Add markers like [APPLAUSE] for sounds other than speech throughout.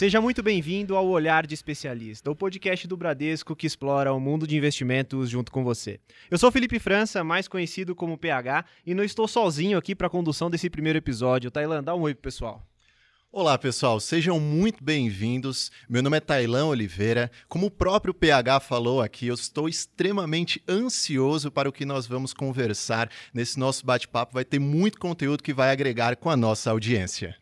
Seja muito bem-vindo ao Olhar de Especialista, o podcast do Bradesco que explora o mundo de investimentos junto com você. Eu sou Felipe França, mais conhecido como PH, e não estou sozinho aqui para a condução desse primeiro episódio. Tailan, dá um oi pro pessoal. Olá, pessoal, sejam muito bem-vindos. Meu nome é Tailan Oliveira. Como o próprio PH falou aqui, eu estou extremamente ansioso para o que nós vamos conversar nesse nosso bate-papo. Vai ter muito conteúdo que vai agregar com a nossa audiência.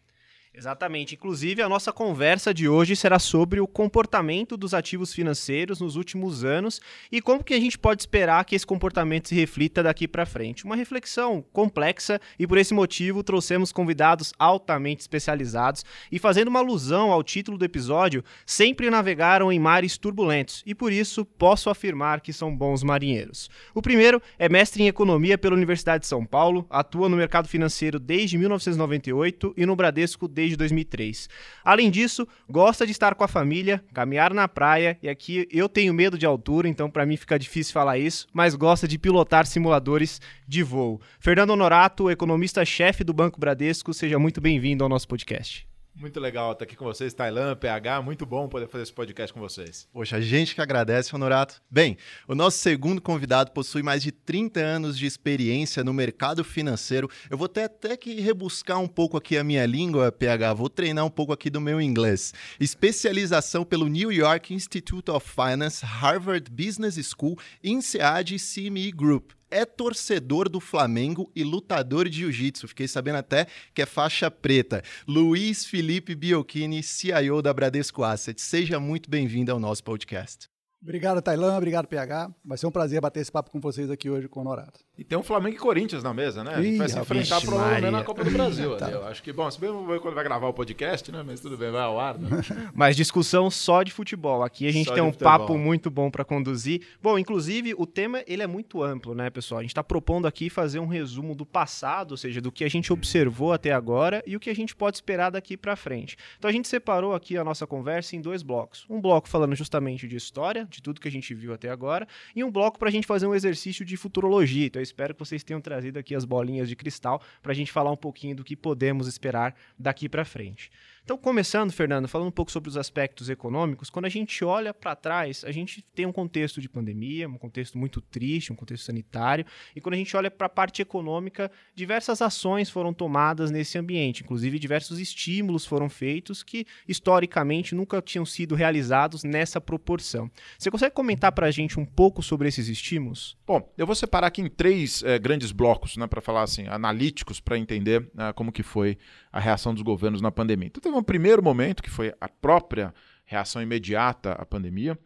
Exatamente. Inclusive, a nossa conversa de hoje será sobre o comportamento dos ativos financeiros nos últimos anos e como que a gente pode esperar que esse comportamento se reflita daqui para frente. Uma reflexão complexa e por esse motivo trouxemos convidados altamente especializados e fazendo uma alusão ao título do episódio, sempre navegaram em mares turbulentos e por isso posso afirmar que são bons marinheiros. O primeiro é mestre em economia pela Universidade de São Paulo, atua no mercado financeiro desde 1998 e no Bradesco desde desde 2003. Além disso, gosta de estar com a família, caminhar na praia, e aqui eu tenho medo de altura, então para mim fica difícil falar isso, mas gosta de pilotar simuladores de voo. Fernando Honorato, economista-chefe do Banco Bradesco, seja muito bem-vindo ao nosso podcast. Muito legal estar aqui com vocês, Tailan, PH. Muito bom poder fazer esse podcast com vocês. Poxa, a gente que agradece, Honorato. Bem, o nosso segundo convidado possui mais de 30 anos de experiência no mercado financeiro. Eu vou ter até que rebuscar um pouco aqui a minha língua, PH. Vou treinar um pouco aqui do meu inglês. Especialização pelo New York Institute of Finance, Harvard Business School, INSEAD e CME Group é torcedor do Flamengo e lutador de jiu-jitsu. Fiquei sabendo até que é faixa preta. Luiz Felipe Biocchini, CIO da Bradesco Asset. Seja muito bem-vindo ao nosso podcast. Obrigado, Tailã. Obrigado, PH. Vai ser um prazer bater esse papo com vocês aqui hoje com o Honorato. E tem um Flamengo e Corinthians na mesa, né? A gente vai se enfrentar provavelmente na Copa do Brasil. tá. Eu acho que, bom, se bem quando vai gravar o podcast, né? Mas tudo bem, vai ao ar. Né? [LAUGHS] Mas discussão só de futebol. Aqui a gente só tem um futebol. papo muito bom para conduzir. Bom, inclusive, o tema ele é muito amplo, né, pessoal? A gente está propondo aqui fazer um resumo do passado, ou seja, do que a gente observou até agora e o que a gente pode esperar daqui para frente. Então a gente separou aqui a nossa conversa em dois blocos. Um bloco falando justamente de história, de tudo que a gente viu até agora, e um bloco para a gente fazer um exercício de futurologia. Então espero que vocês tenham trazido aqui as bolinhas de cristal para a gente falar um pouquinho do que podemos esperar daqui para frente. Então, começando, Fernando, falando um pouco sobre os aspectos econômicos, quando a gente olha para trás, a gente tem um contexto de pandemia, um contexto muito triste, um contexto sanitário, e quando a gente olha para a parte econômica, diversas ações foram tomadas nesse ambiente, inclusive diversos estímulos foram feitos que historicamente nunca tinham sido realizados nessa proporção. Você consegue comentar para a gente um pouco sobre esses estímulos? Bom, eu vou separar aqui em três é, grandes blocos, né, para falar assim, analíticos, para entender uh, como que foi a reação dos governos na pandemia. Então, um primeiro momento, que foi a própria reação imediata à pandemia,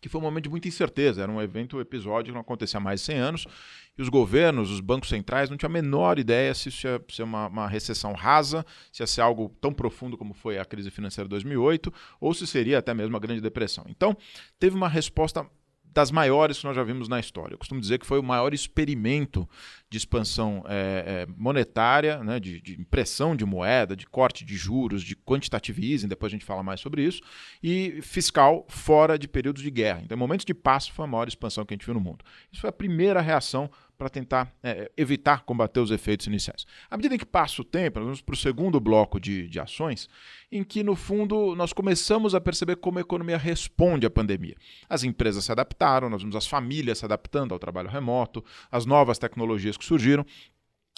que foi um momento de muita incerteza. Era um evento, um episódio que não acontecia há mais de 100 anos, e os governos, os bancos centrais, não tinham a menor ideia se isso ia ser uma, uma recessão rasa, se ia ser algo tão profundo como foi a crise financeira de 2008, ou se seria até mesmo a Grande Depressão. Então, teve uma resposta das maiores que nós já vimos na história. Eu costumo dizer que foi o maior experimento de expansão é, é, monetária, né, de, de, impressão de moeda, de corte de juros, de quantitative easing, depois a gente fala mais sobre isso, e fiscal fora de períodos de guerra. Então, em momentos de paz, foi a maior expansão que a gente viu no mundo. Isso foi a primeira reação para tentar é, evitar combater os efeitos iniciais. À medida que passa o tempo, nós vamos para o segundo bloco de, de ações, em que, no fundo, nós começamos a perceber como a economia responde à pandemia. As empresas se adaptaram, nós vimos as famílias se adaptando ao trabalho remoto, as novas tecnologias que surgiram.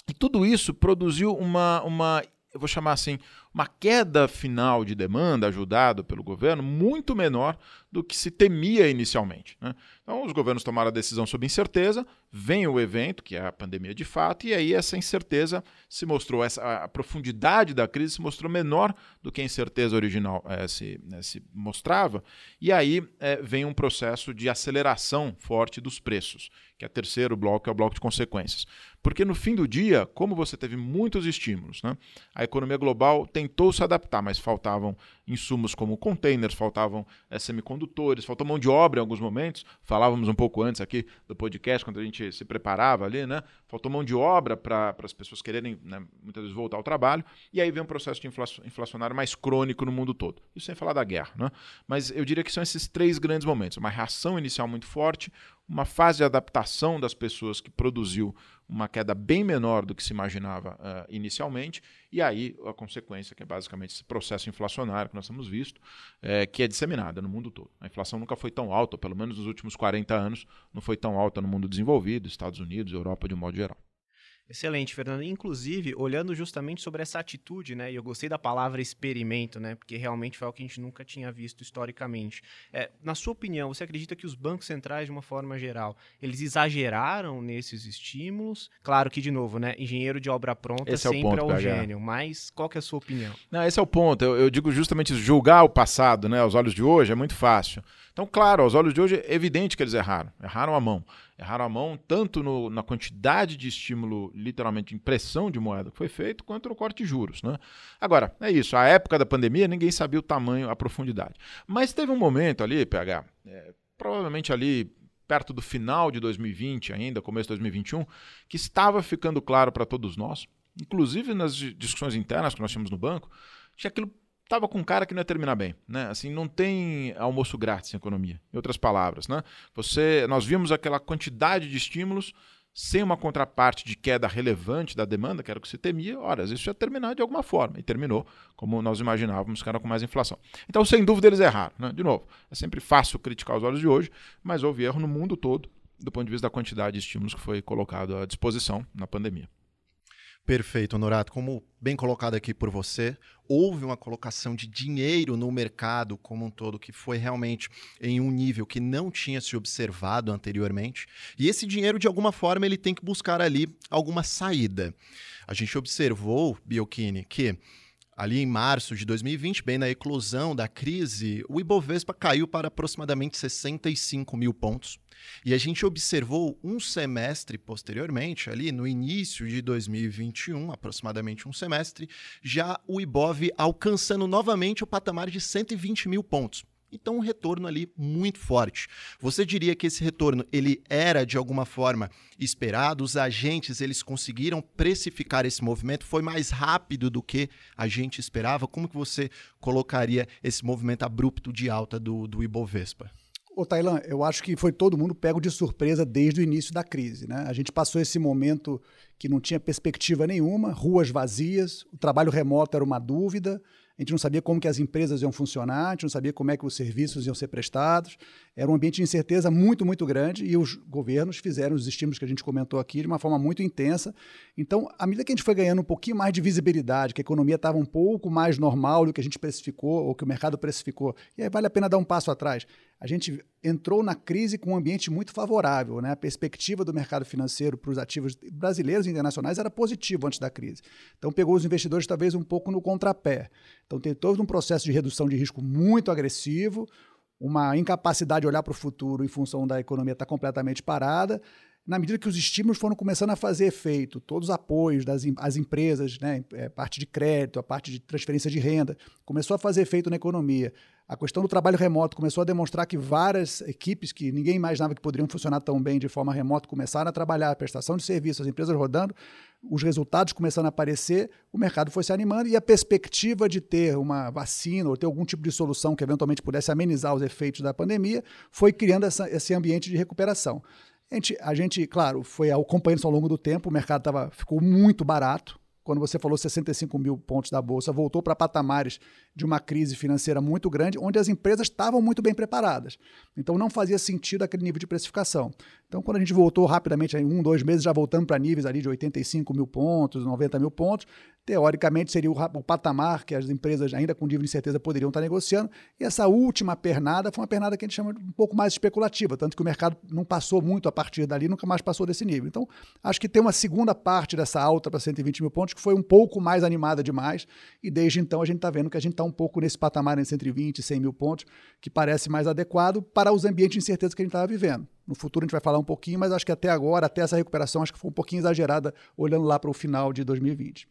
E tudo isso produziu uma, uma eu vou chamar assim, uma queda final de demanda, ajudado pelo governo, muito menor do que se temia inicialmente. Né? Então, os governos tomaram a decisão sob incerteza, vem o evento, que é a pandemia de fato, e aí essa incerteza se mostrou, essa, a profundidade da crise se mostrou menor do que a incerteza original é, se, né, se, mostrava, e aí é, vem um processo de aceleração forte dos preços, que é o terceiro bloco, é o bloco de consequências. Porque no fim do dia, como você teve muitos estímulos, né, a economia global tentou se adaptar, mas faltavam insumos como containers, faltavam é, semicondutores, faltou mão de obra em alguns momentos. Falávamos um pouco antes aqui do podcast, quando a gente se preparava ali, né? Faltou mão de obra para as pessoas quererem né, muitas vezes voltar ao trabalho. E aí vem um processo de inflacionário mais crônico no mundo todo. Isso sem falar da guerra, né? Mas eu diria que são esses três grandes momentos: uma reação inicial muito forte, uma fase de adaptação das pessoas que produziu uma queda bem menor do que se imaginava uh, inicialmente E aí a consequência, que é basicamente esse processo inflacionário que nós temos visto, é, que é disseminada no mundo todo. A inflação nunca foi tão alta, pelo menos nos últimos 40 anos, não foi tão alta no mundo desenvolvido, Estados Unidos, Europa de um modo geral. Excelente, Fernando. Inclusive, olhando justamente sobre essa atitude, né? E eu gostei da palavra experimento, né? Porque realmente foi algo que a gente nunca tinha visto historicamente. É, na sua opinião, você acredita que os bancos centrais, de uma forma geral, eles exageraram nesses estímulos? Claro que, de novo, né? Engenheiro de obra pronta esse sempre é o, ponto, é o gênio. Mas qual que é a sua opinião? Não, esse é o ponto. Eu, eu digo justamente julgar o passado, né? Aos olhos de hoje é muito fácil. Então, claro, aos olhos de hoje é evidente que eles erraram. Erraram a mão. Erraram a mão tanto no, na quantidade de estímulo, literalmente, impressão de moeda que foi feito, quanto no corte de juros. Né? Agora, é isso. A época da pandemia, ninguém sabia o tamanho, a profundidade. Mas teve um momento ali, PH, é, provavelmente ali perto do final de 2020 ainda, começo de 2021, que estava ficando claro para todos nós, inclusive nas discussões internas que nós tínhamos no banco, que aquilo estava com um cara que não ia terminar bem, né? Assim, não tem almoço grátis em economia. Em outras palavras, né? Você, nós vimos aquela quantidade de estímulos sem uma contraparte de queda relevante da demanda, que era o que se temia, ora, isso ia terminar de alguma forma. E terminou, como nós imaginávamos, era com mais inflação. Então, sem dúvida, eles erraram. Né? De novo, é sempre fácil criticar os olhos de hoje, mas houve erro no mundo todo, do ponto de vista da quantidade de estímulos que foi colocado à disposição na pandemia. Perfeito, Honorato. Como bem colocado aqui por você, houve uma colocação de dinheiro no mercado como um todo que foi realmente em um nível que não tinha se observado anteriormente. E esse dinheiro, de alguma forma, ele tem que buscar ali alguma saída. A gente observou, Biocchini, que ali em março de 2020, bem na eclosão da crise, o Ibovespa caiu para aproximadamente 65 mil pontos. E a gente observou um semestre posteriormente, ali no início de 2021, aproximadamente um semestre, já o Ibov alcançando novamente o patamar de 120 mil pontos. Então, um retorno ali muito forte. Você diria que esse retorno ele era de alguma forma esperado? Os agentes eles conseguiram precificar esse movimento? Foi mais rápido do que a gente esperava? Como que você colocaria esse movimento abrupto de alta do, do Ibovespa? Ô, Tailan, eu acho que foi todo mundo pego de surpresa desde o início da crise. Né? A gente passou esse momento que não tinha perspectiva nenhuma, ruas vazias, o trabalho remoto era uma dúvida, a gente não sabia como que as empresas iam funcionar, a gente não sabia como é que os serviços iam ser prestados. Era um ambiente de incerteza muito, muito grande e os governos fizeram os estímulos que a gente comentou aqui de uma forma muito intensa. Então, à medida que a gente foi ganhando um pouquinho mais de visibilidade, que a economia estava um pouco mais normal do que a gente precificou ou que o mercado precificou, e aí vale a pena dar um passo atrás. A gente entrou na crise com um ambiente muito favorável. Né? A perspectiva do mercado financeiro para os ativos brasileiros e internacionais era positiva antes da crise. Então, pegou os investidores talvez um pouco no contrapé. Então, tem todo um processo de redução de risco muito agressivo, uma incapacidade de olhar para o futuro em função da economia estar tá completamente parada. Na medida que os estímulos foram começando a fazer efeito, todos os apoios das as empresas, né, é, parte de crédito, a parte de transferência de renda, começou a fazer efeito na economia. A questão do trabalho remoto começou a demonstrar que várias equipes que ninguém imaginava que poderiam funcionar tão bem de forma remota começaram a trabalhar, a prestação de serviços, as empresas rodando, os resultados começando a aparecer, o mercado foi se animando e a perspectiva de ter uma vacina ou ter algum tipo de solução que eventualmente pudesse amenizar os efeitos da pandemia foi criando essa, esse ambiente de recuperação. A gente, a gente, claro, foi acompanhando isso ao longo do tempo, o mercado tava, ficou muito barato, quando você falou 65 mil pontos da Bolsa, voltou para patamares de uma crise financeira muito grande, onde as empresas estavam muito bem preparadas. Então não fazia sentido aquele nível de precificação. Então, quando a gente voltou rapidamente, em um, dois meses, já voltando para níveis ali de 85 mil pontos, 90 mil pontos, teoricamente seria o, o, patamar que as empresas, ainda com de incerteza, poderiam estar negociando. E essa última pernada foi uma pernada que a gente chama de um pouco mais especulativa, tanto que o mercado não passou muito a partir dali, nunca mais passou desse nível. Então, acho que tem uma segunda parte dessa alta para 120 mil pontos que foi um pouco mais animada demais, e desde então a gente está vendo que a gente está um pouco nesse patamar entre 120 e 100 mil pontos, que parece mais adequado para os ambientes de incerteza que a gente estava vivendo. No futuro a gente vai falar um pouquinho, mas acho que até agora, até essa recuperação, acho que foi um pouquinho exagerada, olhando lá para o final de 2020.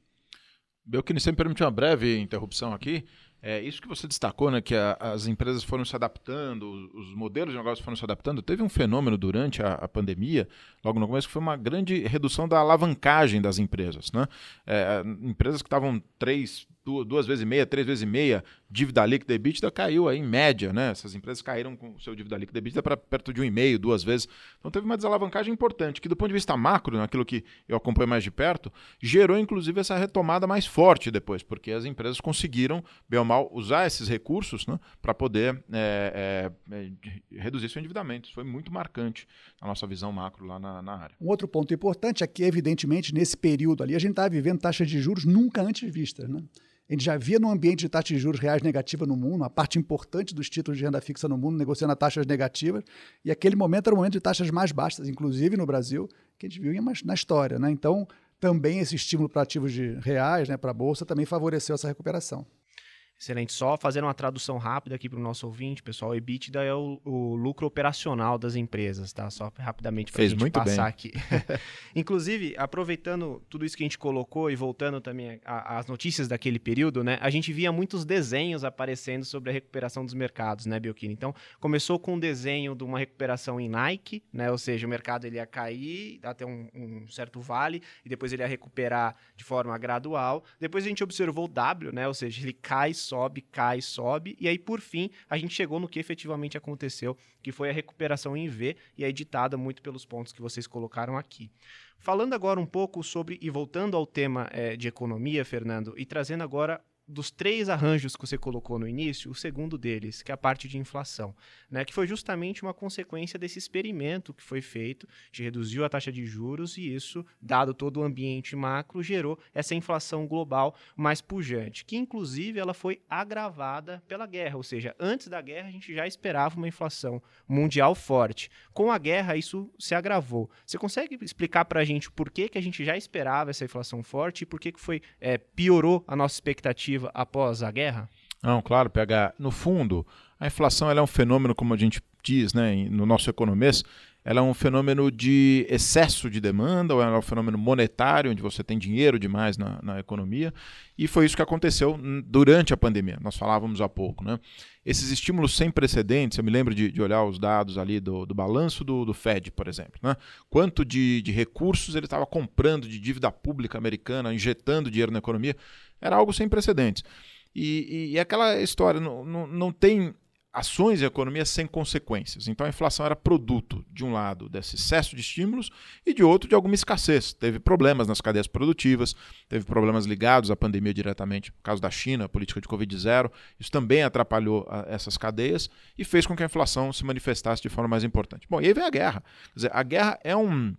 Belkini, sempre permite uma breve interrupção aqui. É, isso que você destacou, né, que a, as empresas foram se adaptando, os, os, modelos de negócio foram se adaptando. Teve um fenômeno durante a, a, pandemia, logo no começo, que foi uma grande redução da alavancagem das empresas. Né? É, empresas que estavam três duas vezes e meia, três vezes e meia, dívida líquida EBITDA caiu aí em média, né? Essas empresas caíram com o seu dívida líquida EBITDA para perto de um e meio, duas vezes. Então teve uma desalavancagem importante, que do ponto de vista macro, naquilo que eu acompanho mais de perto, gerou inclusive essa retomada mais forte depois, porque as empresas conseguiram, bem ou mal, usar esses recursos né, para poder é, é, é, reduzir seu endividamento. Isso foi muito marcante na nossa visão macro lá na, na área. Um outro ponto importante é que, evidentemente, nesse período ali, a gente estava vivendo taxas de juros nunca antes vistas. Né? Gente já via num ambiente de taxa de juros reais negativa no mundo, uma parte importante dos títulos de renda fixa no mundo negociando a taxas negativas, e aquele momento era o momento de taxas mais baixas, inclusive no Brasil, que a gente viu na história. Né? Então, também esse estímulo para ativos de reais, né, para a Bolsa, também favoreceu essa recuperação. Excelente. Só fazendo uma tradução rápida aqui para o nosso ouvinte, pessoal. O EBITDA é o, o, lucro operacional das empresas, tá? Só rapidamente para a gente passar bem. aqui. [LAUGHS] Inclusive, aproveitando tudo isso que a gente colocou e voltando também às notícias daquele período, né? A gente via muitos desenhos aparecendo sobre a recuperação dos mercados, né, Biocchini? Então, começou com um desenho de uma recuperação em Nike, né? Ou seja, o mercado ele ia cair até um, um certo vale e depois ele ia recuperar de forma gradual. Depois a gente observou o W, né? Ou seja, ele cai sobe, cai, sobe, e aí por fim a gente chegou no que efetivamente aconteceu, que foi a recuperação em V e é editada muito pelos pontos que vocês colocaram aqui. Falando agora um pouco sobre, e voltando ao tema é, de economia, Fernando, e trazendo agora dos três arranjos que você colocou no início, o segundo deles, que é a parte de inflação, né, que foi justamente uma consequência desse experimento que foi feito, de reduziu a taxa de juros e isso, dado todo o ambiente macro, gerou essa inflação global mais pujante, que inclusive ela foi agravada pela guerra, ou seja, antes da guerra a gente já esperava uma inflação mundial forte. Com a guerra isso se agravou. Você consegue explicar para a gente por que, que a gente já esperava essa inflação forte e por que, que foi é, piorou a nossa expectativa após a guerra? Não, claro, PH. No fundo, a inflação é um fenômeno, como a gente diz né, no nosso economês, ela é um fenômeno de excesso de demanda, ou ela é um fenômeno monetário, onde você tem dinheiro demais na, na, economia, e foi isso que aconteceu durante a pandemia, nós falávamos há pouco. Né? Esses estímulos sem precedentes, eu me lembro de, de olhar os dados ali do, do balanço do, do, Fed, por exemplo. Né? Quanto de, de recursos ele estava comprando de dívida pública americana, injetando dinheiro na economia, era algo sem precedentes. E, e, e aquela história, não, não, não tem ações e economia sem consequências. Então a inflação era produto, de um lado, desse excesso de estímulos e de outro, de alguma escassez. Teve problemas nas cadeias produtivas, teve problemas ligados à pandemia diretamente, no caso da China, a política de Covid-0. Isso também atrapalhou a, essas cadeias e fez com que a inflação se manifestasse de forma mais importante. Bom, e aí vem a guerra. Quer dizer, a guerra é um,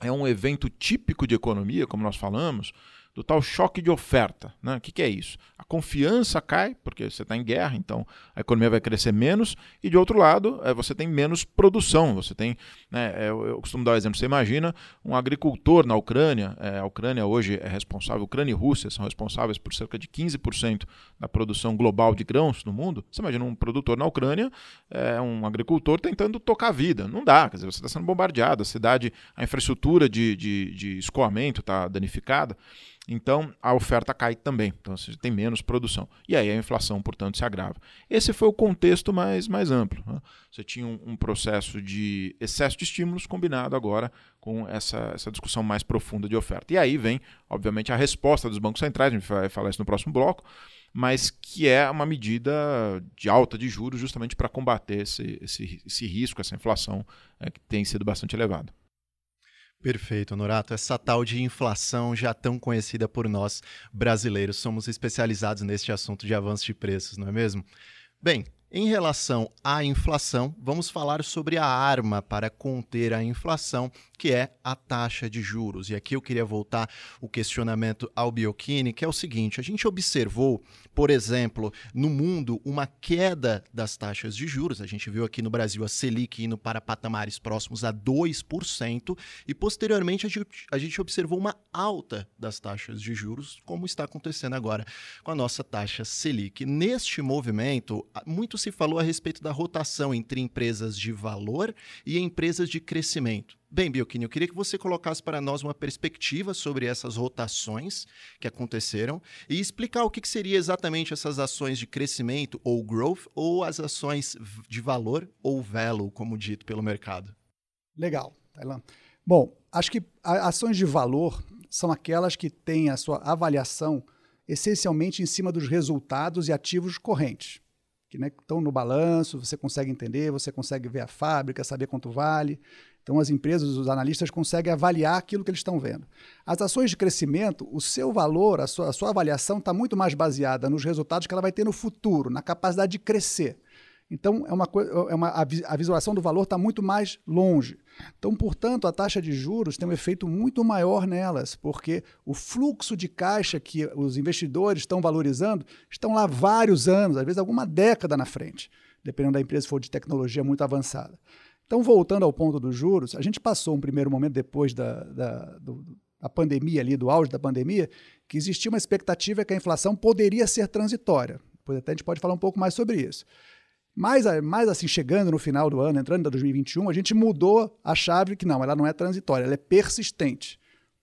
é um evento típico de economia, como nós falamos, do tal choque de oferta. Né? O que, que é isso? A confiança cai, porque você está em guerra, então a economia vai crescer menos, e de outro lado, é, você tem menos produção. Você tem, né, é, eu, eu, costumo dar um exemplo, você imagina um agricultor na Ucrânia, é, a Ucrânia hoje é responsável, Ucrânia e Rússia são responsáveis por cerca de 15% da produção global de grãos no mundo. Você imagina um produtor na Ucrânia, é, um agricultor tentando tocar a vida. Não dá, quer dizer, você está sendo bombardeado, a cidade, a infraestrutura de, de, de escoamento está danificada. Então a oferta cai também, então você tem menos produção. E aí a inflação, portanto, se agrava. Esse foi o contexto mais, mais amplo. Né? Você tinha um, um, processo de excesso de estímulos combinado agora com essa, essa discussão mais profunda de oferta. E aí vem, obviamente, a resposta dos bancos centrais, a gente vai falar isso no próximo bloco, mas que é uma medida de alta de juros justamente para combater esse, esse, esse risco, essa inflação é, que tem sido bastante elevada. Perfeito, Norato. Essa tal de inflação já tão conhecida por nós brasileiros. Somos especializados neste assunto de avanço de preços, não é mesmo? Bem, em relação à inflação, vamos falar sobre a arma para conter a inflação, que é a taxa de juros. E aqui eu queria voltar o questionamento ao Biocchini, que é o seguinte: a gente observou, por exemplo, no mundo, uma queda das taxas de juros. A gente viu aqui no Brasil a Selic indo para patamares próximos a 2%, e posteriormente a gente, a gente observou uma alta das taxas de juros, como está acontecendo agora com a nossa taxa Selic. Neste movimento, muito se falou a respeito da rotação entre empresas de valor e empresas de crescimento. Bem, Bioquini, eu queria que você colocasse para nós uma perspectiva sobre essas rotações que aconteceram e explicar o que, que seria exatamente essas ações de crescimento ou growth ou as ações de valor ou value, como dito pelo mercado. Legal, Tailan. Bom, acho que ações de valor são aquelas que têm a sua avaliação essencialmente em cima dos resultados e ativos correntes, que né, estão no balanço, você consegue entender, você consegue ver a fábrica, saber quanto vale. Então, as empresas, os analistas conseguem avaliar aquilo que eles estão vendo. As ações de crescimento, o seu valor, a sua, a sua avaliação está muito mais baseada nos resultados que ela vai ter no futuro, na capacidade de crescer. Então, é uma, é uma, a visualização do valor está muito mais longe. Então, portanto, a taxa de juros tem um efeito muito maior nelas, porque o fluxo de caixa que os investidores estão valorizando estão lá vários anos, às vezes alguma década na frente, dependendo da empresa se for de tecnologia muito avançada. Então, voltando ao ponto dos juros, a gente passou um primeiro momento depois da, da, do, da pandemia, ali, do auge da pandemia, que existia uma expectativa que a inflação poderia ser transitória. Depois até a gente pode falar um pouco mais sobre isso. Mas, mais assim, chegando no final do ano, entrando em 2021, a gente mudou a chave que não, ela não é transitória, ela é persistente.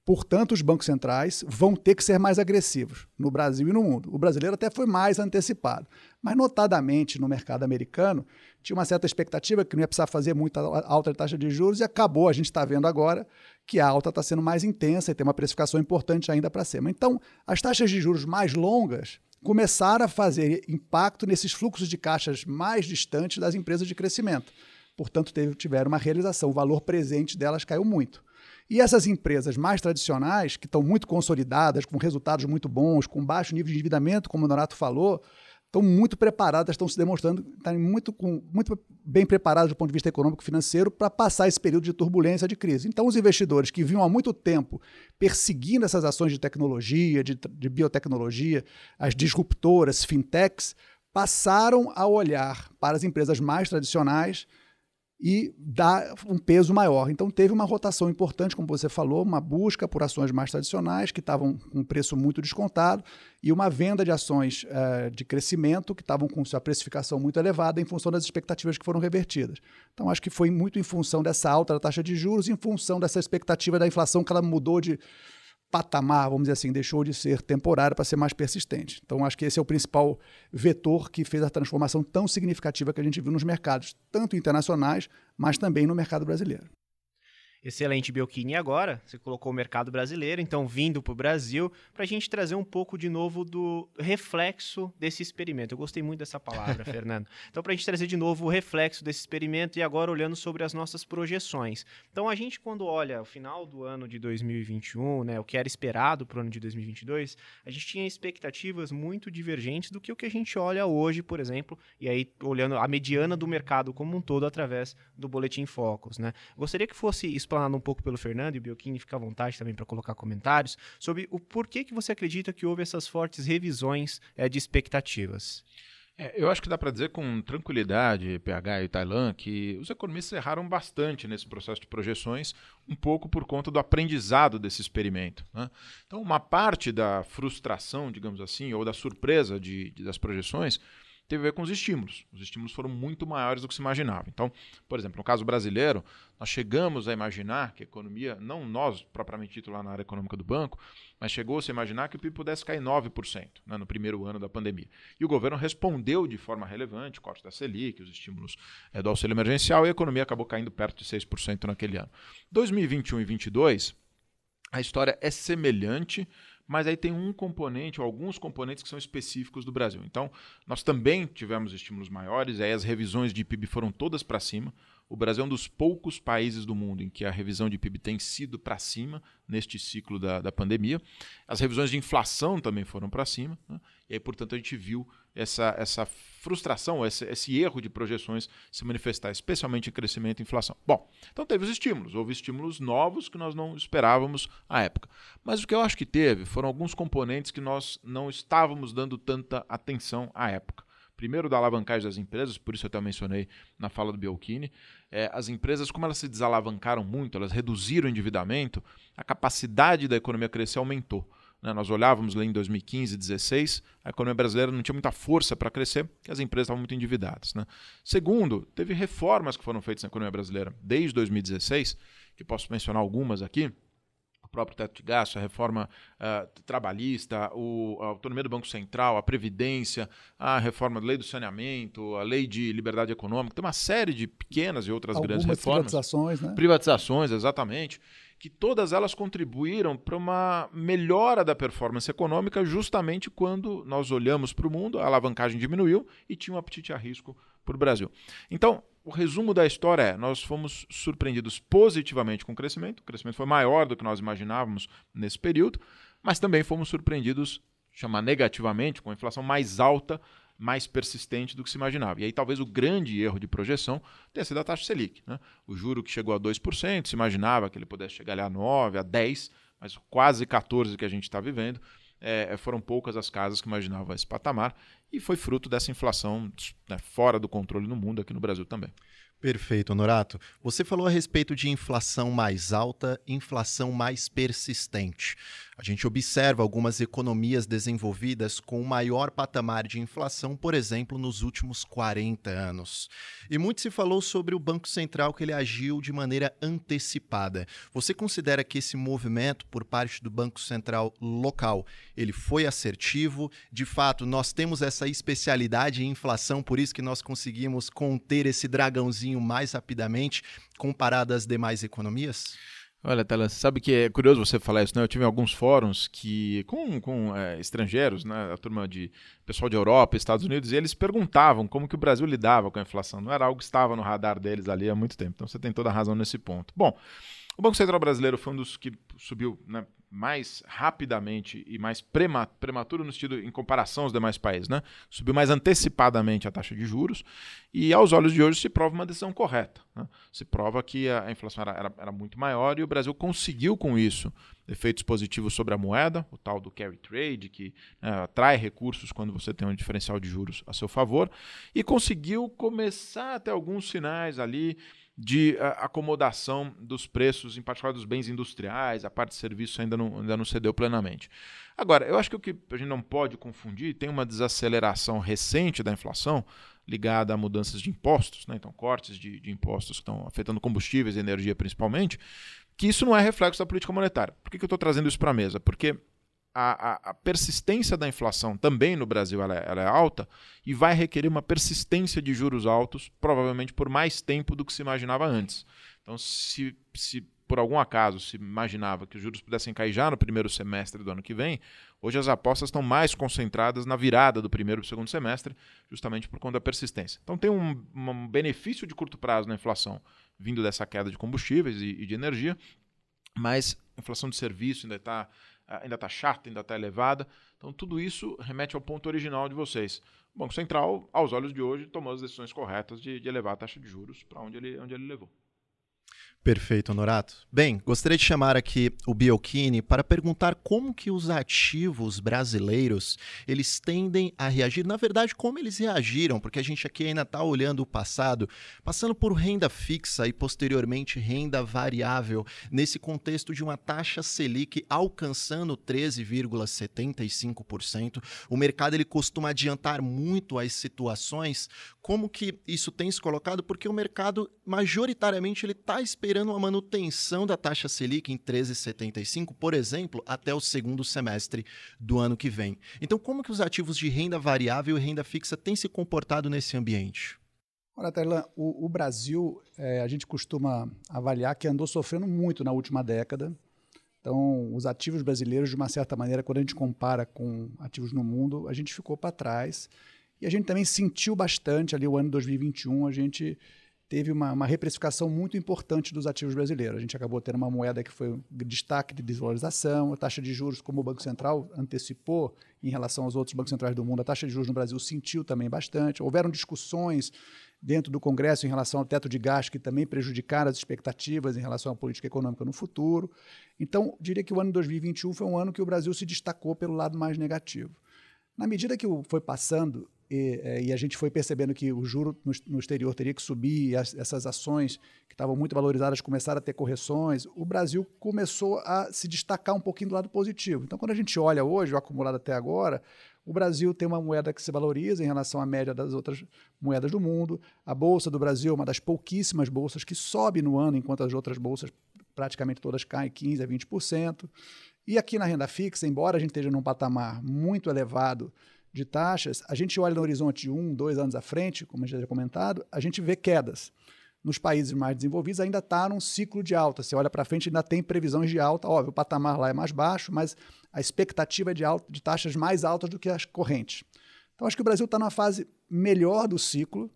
Portanto, os bancos centrais vão ter que ser mais agressivos no Brasil e no mundo. O brasileiro até foi mais antecipado. Mas, notadamente, no mercado americano, tinha uma certa expectativa que não ia precisar fazer muita alta taxa de juros e acabou. A gente está vendo agora que a alta está sendo mais intensa e tem uma precificação importante ainda para cima. Então, as taxas de juros mais longas começaram a fazer impacto nesses fluxos de caixas mais distantes das empresas de crescimento. Portanto, teve, tiveram uma realização, o valor presente delas caiu muito. E essas empresas mais tradicionais, que estão muito consolidadas, com resultados muito bons, com baixo nível de endividamento, como o Donato falou, estão muito preparadas, estão se demonstrando, estão muito, com, muito bem preparadas do ponto de vista econômico e financeiro para passar esse período de turbulência, de crise. Então, os investidores que vinham há muito tempo perseguindo essas ações de tecnologia, de, de biotecnologia, as disruptoras, fintechs, passaram a olhar para as empresas mais tradicionais e dá um peso maior. Então teve uma rotação importante, como você falou, uma busca por ações mais tradicionais que estavam com preço muito descontado e uma venda de ações uh, de crescimento que estavam com sua precificação muito elevada em função das expectativas que foram revertidas. Então acho que foi muito em função dessa alta da taxa de juros, em função dessa expectativa da inflação que ela mudou de patamar, vamos dizer assim, deixou de ser temporário para ser mais persistente. Então, acho que esse é o principal vetor que fez a transformação tão significativa que a gente viu nos mercados, tanto internacionais, mas também no mercado brasileiro. Excelente, Belchini. E agora, você colocou o mercado brasileiro, então vindo para o Brasil, para a gente trazer um pouco de novo do reflexo desse experimento. Eu gostei muito dessa palavra, [LAUGHS] Fernando. Então, para a gente trazer de novo o reflexo desse experimento e agora olhando sobre as nossas projeções. Então, a gente, quando olha o final do ano de 2021, né, o que era esperado para o ano de 2022, a gente tinha expectativas muito divergentes do que o que a gente olha hoje, por exemplo, e aí olhando a mediana do mercado como um todo através do Boletim Focus. Né? Gostaria que fosse explanado um pouco pelo Fernando e o Biocchini fica à vontade também para colocar comentários sobre o porquê que você acredita que houve essas fortes revisões é, de expectativas. É, eu acho que dá para dizer com tranquilidade, PH e Tailan, que os economistas erraram bastante nesse processo de projeções, um pouco por conta do aprendizado desse experimento. Né? Então, uma parte da frustração, digamos assim, ou da surpresa de, de, das projeções teve a ver com os estímulos. Os estímulos foram muito maiores do que se imaginava. Então, por exemplo, no caso brasileiro, nós chegamos a imaginar que a economia, não nós propriamente dito lá na área econômica do banco, mas chegou-se a imaginar que o PIB pudesse cair 9% né, no primeiro ano da pandemia. E o governo respondeu de forma relevante, corte da Selic, os estímulos é, do auxílio emergencial, e a economia acabou caindo perto de 6% naquele ano. 2021 e 2022, a história é semelhante, mas aí tem um componente, ou alguns componentes que são específicos do Brasil. Então, nós também tivemos estímulos maiores, aí as revisões de PIB foram todas para cima. O Brasil é um dos poucos países do mundo em que a revisão de PIB tem sido para cima neste ciclo da, da pandemia. As revisões de inflação também foram para cima. Né? E aí, portanto, a gente viu essa, essa frustração, esse, esse, erro de projeções se manifestar, especialmente em crescimento e inflação. Bom, então teve os estímulos. Houve estímulos novos que nós não esperávamos à época. Mas o que eu acho que teve foram alguns componentes que nós não estávamos dando tanta atenção à época primeiro da alavancagem das empresas, por isso eu até mencionei na fala do Bielchini, é, as empresas, como elas se desalavancaram muito, elas reduziram o endividamento, a capacidade da economia crescer aumentou. Né? Nós olhávamos lá em 2015, 2016, a economia brasileira não tinha muita força para crescer, porque as empresas estavam muito endividadas. Né? Segundo, teve reformas que foram feitas na economia brasileira desde 2016, que posso mencionar algumas aqui, o próprio teto de gasto, a reforma uh, trabalhista, o, a autonomia do Banco Central, a Previdência, a reforma da lei do saneamento, a lei de liberdade econômica, tem uma série de pequenas e outras Algumas grandes reformas. Privatizações, né? Privatizações, exatamente. Que todas elas contribuíram para uma melhora da performance econômica, justamente quando nós olhamos para o mundo, a alavancagem diminuiu e tinha um apetite a risco para o Brasil. Então, o resumo da história é: nós fomos surpreendidos positivamente com o crescimento, o crescimento foi maior do que nós imaginávamos nesse período, mas também fomos surpreendidos, chamar negativamente, com a inflação mais alta, mais persistente do que se imaginava. E aí talvez o grande erro de projeção tenha sido a taxa Selic. Né? O juro que chegou a 2%, se imaginava que ele pudesse chegar a 9%, a 10%, mas quase 14% que a gente está vivendo. É, foram poucas as casas que imaginavam esse patamar e foi fruto dessa inflação né, fora do controle no mundo, aqui no Brasil também. Perfeito, Honorato. Você falou a respeito de inflação mais alta, inflação mais persistente. A gente observa algumas economias desenvolvidas com maior patamar de inflação, por exemplo, nos últimos 40 anos. E muito se falou sobre o Banco Central que ele agiu de maneira antecipada. Você considera que esse movimento por parte do Banco Central local, ele foi assertivo? De fato, nós temos essa especialidade em inflação, por isso que nós conseguimos conter esse dragãozinho mais rapidamente comparado às demais economias? Olha, Tela, sabe que é curioso você falar isso, né? Eu tive alguns fóruns que com, com é, estrangeiros, né? A turma de pessoal de Europa, Estados Unidos, e eles perguntavam como que o Brasil lidava com a inflação. Não era algo que estava no radar deles ali há muito tempo. Então você tem toda a razão nesse ponto. Bom, o Banco Central Brasileiro foi um dos que subiu né, mais rapidamente e mais prematuro no sentido em comparação aos demais países, né? Subiu mais antecipadamente a taxa de juros e aos olhos de hoje se prova uma decisão correta. Né? Se prova que a inflação era, era, era, muito maior e o Brasil conseguiu com isso efeitos positivos sobre a moeda, o tal do carry trade, que né, atrai recursos quando você tem um diferencial de juros a seu favor, e conseguiu começar a ter alguns sinais ali de uh, acomodação dos preços, em particular dos bens industriais, a parte de serviços ainda não, ainda não cedeu plenamente. Agora, eu acho que o que a gente não pode confundir, tem uma desaceleração recente da inflação ligada a mudanças de impostos, né? então cortes de, de impostos que estão afetando combustíveis e energia principalmente, que isso não é reflexo da política monetária. Por que, que eu estou trazendo isso para a mesa? Porque a, a, persistência da inflação também no Brasil ela é, ela é, alta e vai requerer uma persistência de juros altos, provavelmente por mais tempo do que se imaginava antes. Então, se, se por algum acaso se imaginava que os juros pudessem cair já no primeiro semestre do ano que vem, hoje as apostas estão mais concentradas na virada do primeiro para o segundo semestre, justamente por conta da persistência. Então, tem um, um benefício de curto prazo na inflação vindo dessa queda de combustíveis e, e de energia, mas a inflação de serviço ainda está ainda está chata, ainda está elevada. Então, tudo isso remete ao ponto original de vocês. O Banco Central, aos olhos de hoje, tomou as decisões corretas de, de elevar a taxa de juros para onde ele, onde ele levou. Perfeito, Honorato. Bem, gostaria de chamar aqui o Biocchini para perguntar como que os ativos brasileiros eles tendem a reagir, na verdade, como eles reagiram, porque a gente aqui ainda está olhando o passado, passando por renda fixa e posteriormente renda variável, nesse contexto de uma taxa Selic alcançando 13,75%. O mercado ele costuma adiantar muito as situações. Como que isso tem se colocado? Porque o mercado majoritariamente ele está esperando uma manutenção da taxa Selic em 13,75, por exemplo, até o segundo semestre do ano que vem. Então, como que os ativos de renda variável e renda fixa têm se comportado nesse ambiente? Olha, Tailã, o, o, Brasil, é, a gente costuma avaliar que andou sofrendo muito na última década. Então, os ativos brasileiros, de uma certa maneira, quando a gente compara com ativos no mundo, a gente ficou para trás. E a gente também sentiu bastante ali o ano 2021, a gente teve uma, uma, reprecificação muito importante dos ativos brasileiros. A gente acabou tendo uma moeda que foi um destaque de desvalorização, a taxa de juros, como o Banco Central antecipou em relação aos outros bancos centrais do mundo, a taxa de juros no Brasil sentiu também bastante. Houveram discussões dentro do Congresso em relação ao teto de gasto que também prejudicaram as expectativas em relação à política econômica no futuro. Então, diria que o ano 2021 foi um ano que o Brasil se destacou pelo lado mais negativo. Na medida que foi passando e, é, e, a gente foi percebendo que o juro no, no exterior teria que subir, as, essas ações que estavam muito valorizadas começaram a ter correções, o Brasil começou a se destacar um pouquinho do lado positivo. Então, quando a gente olha hoje, o acumulado até agora, o Brasil tem uma moeda que se valoriza em relação à média das outras moedas do mundo. A Bolsa do Brasil é uma das pouquíssimas bolsas que sobe no ano, enquanto as outras bolsas praticamente todas caem 15% a 20%. E aqui na renda fixa, embora a gente esteja num patamar muito elevado de taxas, a gente olha no horizonte de um, dois anos à frente, como a gente já comentado, a gente vê quedas. Nos países mais desenvolvidos ainda está num ciclo de alta. Você olha para frente, ainda tem previsões de alta. Óbvio, o patamar lá é mais baixo, mas a expectativa é de, alta, de taxas mais altas do que as correntes. Então, acho que o Brasil está numa fase melhor do ciclo.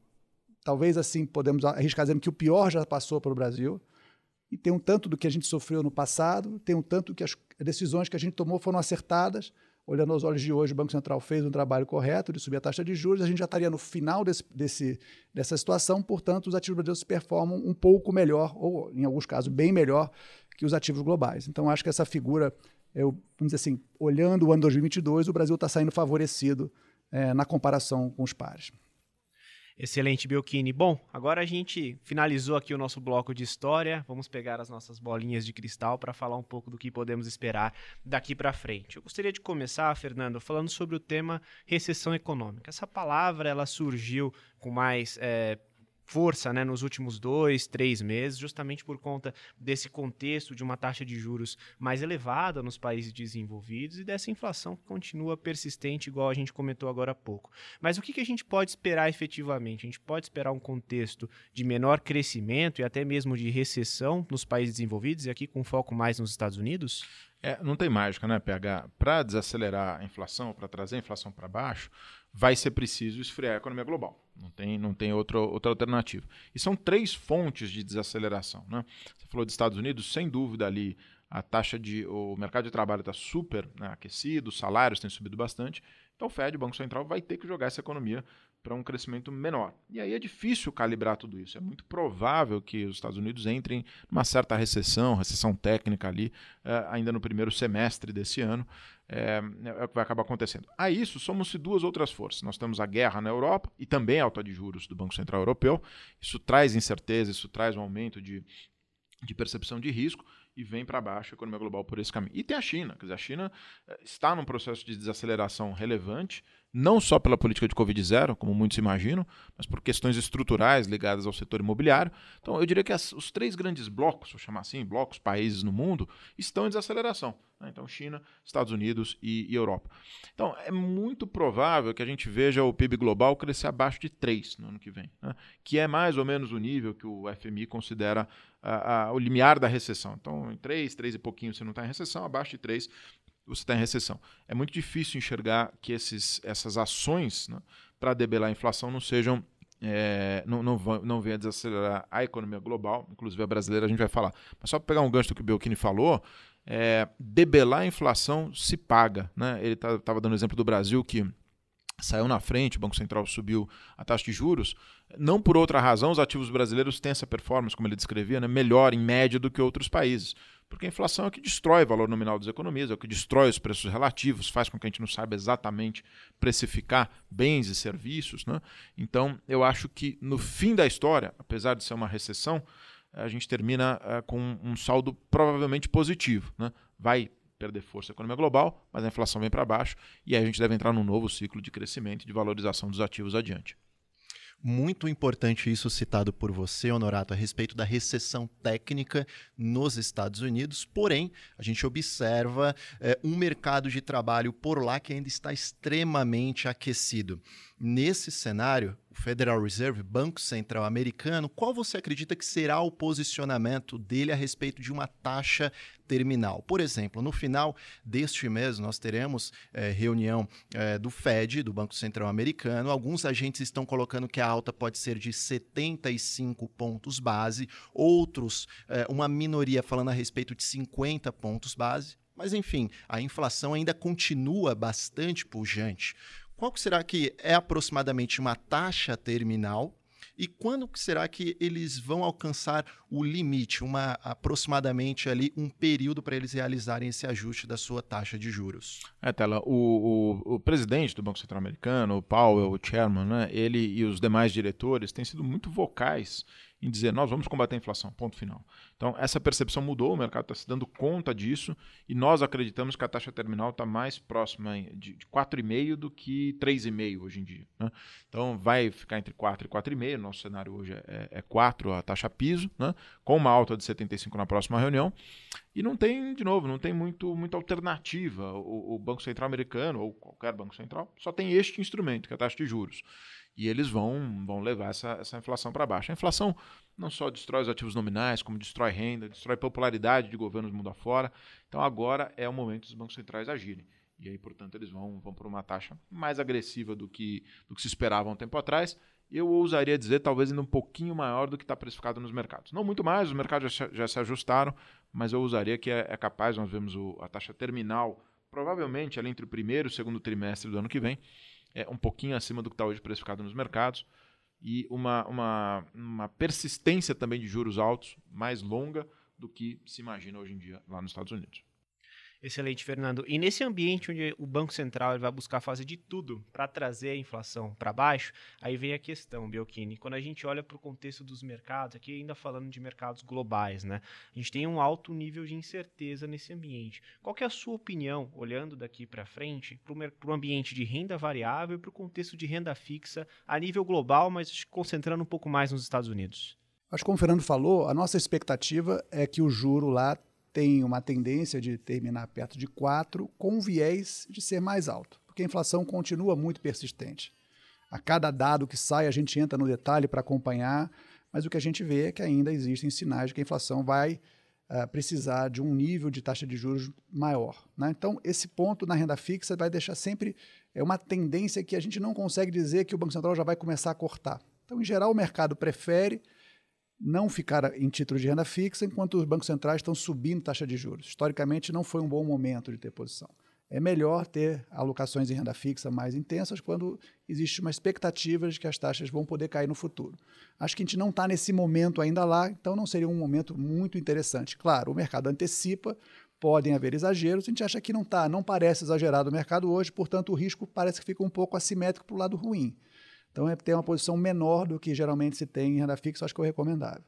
Talvez assim podemos arriscar dizendo que o pior já passou para o Brasil. E tem um tanto do que a gente sofreu no passado, tem um tanto que as decisões que a gente tomou foram acertadas. Olhando aos olhos de hoje, o Banco Central fez um trabalho correto de subir a taxa de juros, a gente já estaria no final desse, desse, dessa situação, portanto, os ativos brasileiros performam um pouco melhor, ou em alguns casos, bem melhor que os ativos globais. Então, acho que essa figura, eu, vamos dizer assim, olhando o ano 2022, o Brasil está saindo favorecido é, na comparação com os pares. Excelente, Belchini. Bom, agora a gente finalizou aqui o nosso bloco de história. Vamos pegar as nossas bolinhas de cristal para falar um pouco do que podemos esperar daqui para frente. Eu gostaria de começar, Fernando, falando sobre o tema recessão econômica. Essa palavra ela surgiu com mais é, força né, nos últimos dois, três meses, justamente por conta desse contexto de uma taxa de juros mais elevada nos países desenvolvidos e dessa inflação que continua persistente, igual a gente comentou agora há pouco. Mas o que, que a gente pode esperar efetivamente? A gente pode esperar um contexto de menor crescimento e até mesmo de recessão nos países desenvolvidos, e aqui com foco mais nos Estados Unidos? É, não tem mágica, né, PH? Para desacelerar a inflação, para trazer a inflação para baixo, vai ser preciso esfriar a economia global. Não tem, não tem outra, outra alternativa. E são três fontes de desaceleração. Né? Você falou dos Estados Unidos, sem dúvida ali a taxa de. o mercado de trabalho está super né, aquecido, os salários têm subido bastante. Então o Fed, o Banco Central, vai ter que jogar essa economia para um crescimento menor. E aí é difícil calibrar tudo isso. É muito provável que os Estados Unidos entrem numa certa recessão, recessão técnica ali, uh, ainda no primeiro semestre desse ano. É, é, o que vai acabar acontecendo. A isso, somos-se duas outras forças. Nós temos a guerra na Europa e também a alta de juros do Banco Central Europeu. Isso traz incerteza, isso traz um aumento de, de percepção de risco e vem para baixo a economia global por esse caminho. E tem a China, quer dizer, a China eh, está num processo de desaceleração relevante, não só pela política de Covid zero, como muitos imaginam, mas por questões estruturais ligadas ao setor imobiliário. Então, eu diria que as, os três grandes blocos, vou chamar assim, blocos, países no mundo, estão em desaceleração. Né? Então, China, Estados Unidos e, e, Europa. Então, é muito provável que a gente veja o PIB global crescer abaixo de 3 no ano que vem, né? que é mais ou menos o nível que o FMI considera a, a, o limiar da recessão. Então, em 3, 3 e pouquinho você não está em recessão, abaixo de 3 você está em recessão. É muito difícil enxergar que esses, essas ações né, para debelar a inflação não sejam é, não, não, não venha desacelerar a economia global, inclusive a brasileira, a gente vai falar. Mas só para pegar um gancho do que o Belchini falou, é, debelar a inflação se paga. Né? Ele estava tá, dando exemplo do Brasil que saiu na frente, o Banco Central subiu a taxa de juros, não por outra razão, os ativos brasileiros têm essa performance, como ele descrevia, né, melhor em média do que outros países. Porque a inflação é o que destrói o valor nominal das economias, é o que destrói os preços relativos, faz com que a gente não saiba exatamente precificar bens e serviços. Né? Então, eu acho que no fim da história, apesar de ser uma recessão, a gente termina uh, com um saldo provavelmente positivo. Né? Vai perder força a economia global, mas a inflação vem para baixo e aí a gente deve entrar num novo ciclo de crescimento e de valorização dos ativos adiante. Muito importante isso citado por você, Honorato, a respeito da recessão técnica nos Estados Unidos. Porém, a gente observa é, um mercado de trabalho por lá que ainda está extremamente aquecido. Nesse cenário, o Federal Reserve, Banco Central Americano, qual você acredita que será o posicionamento dele a respeito de uma taxa terminal? Por exemplo, no final deste mês, nós teremos é, reunião é, do Fed, do Banco Central Americano. Alguns agentes estão colocando que a alta pode ser de 75 pontos base, outros, é, uma minoria falando a respeito de 50 pontos base. Mas, enfim, a inflação ainda continua bastante pujante. Qual será que é aproximadamente uma taxa terminal e quando será que eles vão alcançar o limite, uma aproximadamente ali um período para eles realizarem esse ajuste da sua taxa de juros? É, Tela, o, o, o presidente do Banco Central Americano, o Powell, o chairman, né, ele e os demais diretores têm sido muito vocais em dizer nós vamos combater a inflação, ponto final. Então, essa percepção mudou, o mercado está se dando conta disso e nós acreditamos que a taxa terminal está mais próxima de, de 4,5 do que 3,5 hoje em dia. Né? Então, vai ficar entre 4 e 4,5. Nosso cenário hoje é, é 4 a taxa piso, né? com uma alta de 75 na próxima reunião. E não tem, de novo, não tem muito, muita alternativa. O, o Banco Central americano, ou qualquer Banco Central, só tem este instrumento, que é a taxa de juros e eles vão, vão levar essa, essa inflação para baixo. A inflação não só destrói os ativos nominais, como destrói renda, destrói popularidade de governos mundo afora. Então agora é o momento dos bancos centrais agirem. E aí, portanto, eles vão, vão por uma taxa mais agressiva do que, do que se esperava um tempo atrás. Eu ousaria dizer, talvez ainda um pouquinho maior do que está precificado nos mercados. Não muito mais, os mercados já, já se ajustaram, mas eu ousaria que é, é capaz, nós vemos o, a taxa terminal, provavelmente ali entre o primeiro e o segundo trimestre do ano que vem, é um pouquinho acima do que está hoje precificado nos mercados, e uma, uma, uma persistência também de juros altos mais longa do que se imagina hoje em dia lá nos Estados Unidos. Excelente, Fernando. E nesse ambiente onde o Banco Central vai buscar fazer de tudo para trazer a inflação para baixo, aí vem a questão, Biocchini. Quando a gente olha para o contexto dos mercados, aqui ainda falando de mercados globais, né? A gente tem um alto nível de incerteza nesse ambiente. Qual é a sua opinião, olhando daqui para frente, para o ambiente de renda variável e para o contexto de renda fixa a nível global, mas concentrando um pouco mais nos Estados Unidos? Acho que como o Fernando falou, a nossa expectativa é que o juro lá tem uma tendência de terminar perto de 4, com viés de ser mais alto, porque a inflação continua muito persistente. A cada dado que sai, a gente entra no detalhe para acompanhar, mas o que a gente vê é que ainda existem sinais de que a inflação vai uh, precisar de um nível de taxa de juros maior. Né? Então, esse ponto na renda fixa vai deixar sempre é uma tendência que a gente não consegue dizer que o Banco Central já vai começar a cortar. Então, em geral, o mercado prefere não ficar em título de renda fixa enquanto os bancos centrais estão subindo taxa de juros. Historicamente, não foi um bom momento de ter posição. É melhor ter alocações em renda fixa mais intensas quando existe uma expectativa de que as taxas vão poder cair no futuro. Acho que a gente não está nesse momento ainda lá, então não seria um momento muito interessante. Claro, o mercado antecipa, podem haver exageros, a gente acha que não está, não parece exagerado o mercado hoje, portanto o risco parece que fica um pouco assimétrico para o lado ruim. Então, é ter uma posição menor do que geralmente se tem em renda fixa, acho que é o recomendável.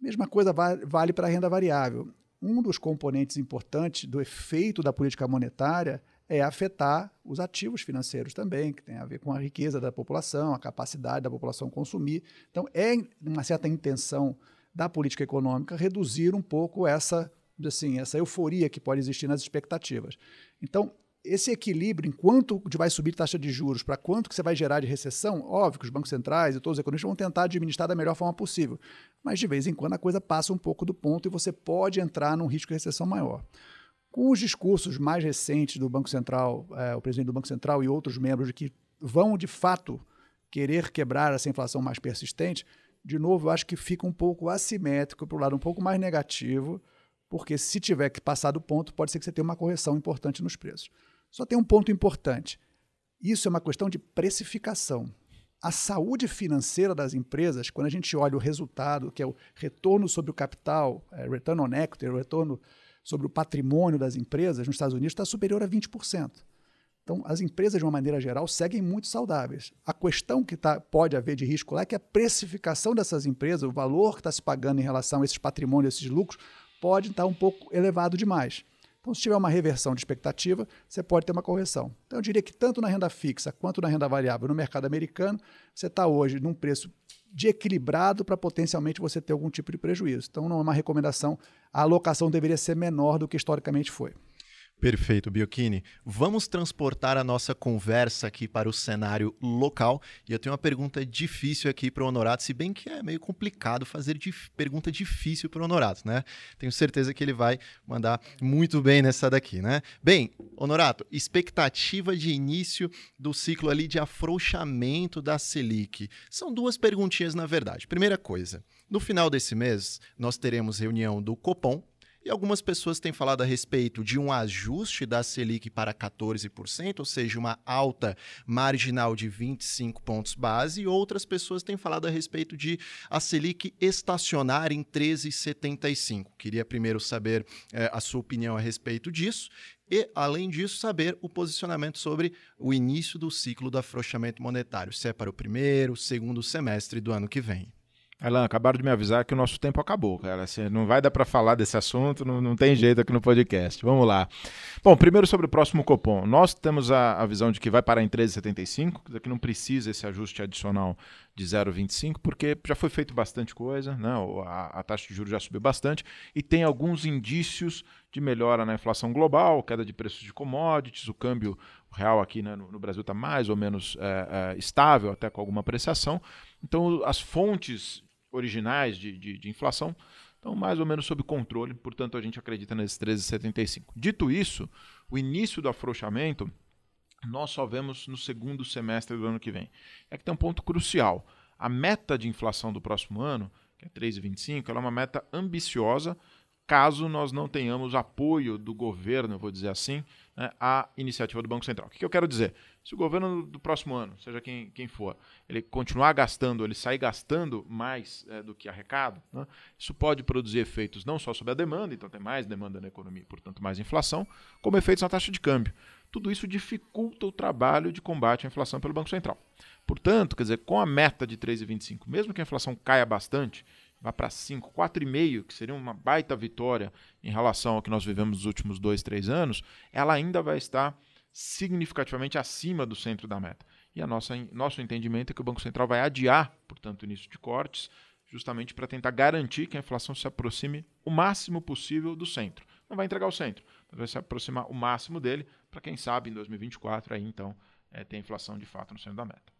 A mesma coisa vale para a renda variável. Um dos componentes importantes do efeito da política monetária é afetar os ativos financeiros também, que tem a ver com a riqueza da população, a capacidade da população consumir. Então, é uma certa intenção da política econômica reduzir um pouco essa, assim, essa euforia que pode existir nas expectativas. Então, esse equilíbrio, enquanto vai subir taxa de juros, para quanto que você vai gerar de recessão, óbvio que os bancos centrais e todos os economistas vão tentar administrar da melhor forma possível. Mas de vez em quando a coisa passa um pouco do ponto e você pode entrar num risco de recessão maior. Com os discursos mais recentes do Banco Central, é, o presidente do Banco Central e outros membros que vão de fato querer quebrar essa inflação mais persistente, de novo, eu acho que fica um pouco assimétrico para o lado um pouco mais negativo, porque se tiver que passar do ponto, pode ser que você tenha uma correção importante nos preços. Só tem um ponto importante. Isso é uma questão de precificação. A saúde financeira das empresas, quando a gente olha o resultado, que é o retorno sobre o capital, é, return on equity, o retorno sobre o patrimônio das empresas nos Estados Unidos, está superior a 20%. Então, as empresas, de uma maneira geral, seguem muito saudáveis. A questão que tá, pode haver de risco lá é que a precificação dessas empresas, o valor que está se pagando em relação a esses patrimônios, esses lucros, pode estar um pouco elevado demais. Então, se tiver uma reversão de expectativa, você pode ter uma correção. Então, eu diria que tanto na renda fixa quanto na renda variável no mercado americano, você está hoje num preço de equilibrado para potencialmente você ter algum tipo de prejuízo. Então, não é uma recomendação, a alocação deveria ser menor do que historicamente foi. Perfeito, Biocchini. Vamos transportar a nossa conversa aqui para o cenário local. E eu tenho uma pergunta difícil aqui para o Honorato, se bem que é meio complicado fazer dif pergunta difícil para o Honorato, né? Tenho certeza que ele vai mandar muito bem nessa daqui, né? Bem, Honorato, expectativa de início do ciclo ali de afrouxamento da Selic. São duas perguntinhas, na verdade. Primeira coisa, no final desse mês, nós teremos reunião do Copom, e algumas pessoas têm falado a respeito de um ajuste da Selic para 14%, ou seja, uma alta marginal de 25 pontos base, e outras pessoas têm falado a respeito de a Selic estacionar em 13,75. Queria primeiro saber eh, a sua opinião a respeito disso e, além disso, saber o posicionamento sobre o início do ciclo do afrouxamento monetário, se é para o primeiro, segundo semestre do ano que vem. Alan, acabaram de me avisar que o nosso tempo acabou, cara. Assim, não vai dar para falar desse assunto, não, não, tem jeito aqui no podcast. Vamos lá. Bom, primeiro sobre o próximo Copom. Nós temos a, a visão de que vai parar em 13,75, quer dizer que não precisa esse ajuste adicional de 0,25, porque já foi feito bastante coisa, né? A, a, taxa de juros já subiu bastante e tem alguns indícios de melhora na inflação global, queda de preços de commodities, o câmbio real aqui né, no, no, Brasil está mais ou menos é, é, estável, até com alguma apreciação. Então, as fontes originais de, de, de inflação estão mais ou menos sob controle, portanto a gente acredita nesses 13,75. Dito isso, o início do afrouxamento nós só vemos no segundo semestre do ano que vem. É que tem um ponto crucial. A meta de inflação do próximo ano, que é 3,25, ela é uma meta ambiciosa, caso nós não tenhamos apoio do governo, vou dizer assim, né, à iniciativa do Banco Central. O que, eu quero dizer? Se o governo do próximo ano, seja quem, quem for, ele continuar gastando, ele sair gastando mais é, do que arrecada, né, isso pode produzir efeitos não só sobre a demanda, então tem mais demanda na economia, portanto mais inflação, como efeitos na taxa de câmbio. Tudo isso dificulta o trabalho de combate à inflação pelo Banco Central. Portanto, quer dizer, com a meta de 3,25, mesmo que a inflação caia bastante, vá para 5, 4,5, que seria uma baita vitória em relação ao que nós vivemos nos últimos dois, três anos, ela ainda vai estar significativamente acima do centro da meta. E a nossa, nosso entendimento é que o Banco Central vai adiar, portanto, o início de cortes, justamente para tentar garantir que a inflação se aproxime o máximo possível do centro. Não vai entregar o centro, mas vai se aproximar o máximo dele, para quem sabe em 2024 aí então é, ter inflação de fato no centro da meta.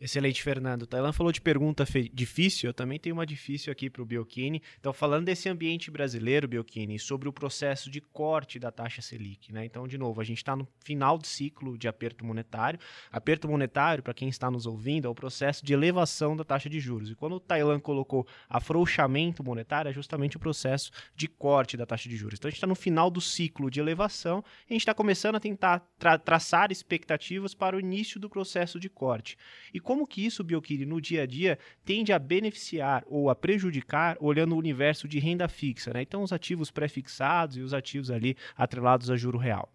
Excelente, Fernando. Tailan falou de pergunta difícil, eu também tenho uma difícil aqui para o Biocchini. Então, falando desse ambiente brasileiro, Biocchini, sobre o processo de corte da taxa Selic. Né? Então, de novo, a gente está no final do ciclo de aperto monetário. Aperto monetário, para quem está nos ouvindo, é o processo de elevação da taxa de juros. E quando o Tailan colocou afrouxamento monetário, é justamente o processo de corte da taxa de juros. Então, a gente está no final do ciclo de elevação e a gente está começando a tentar tra traçar expectativas para o início do processo de corte. E como que isso, Biokiri, no dia a dia, tende a beneficiar ou a prejudicar olhando o universo de renda fixa, né? Então, os ativos pré-fixados e os ativos ali atrelados a juro real.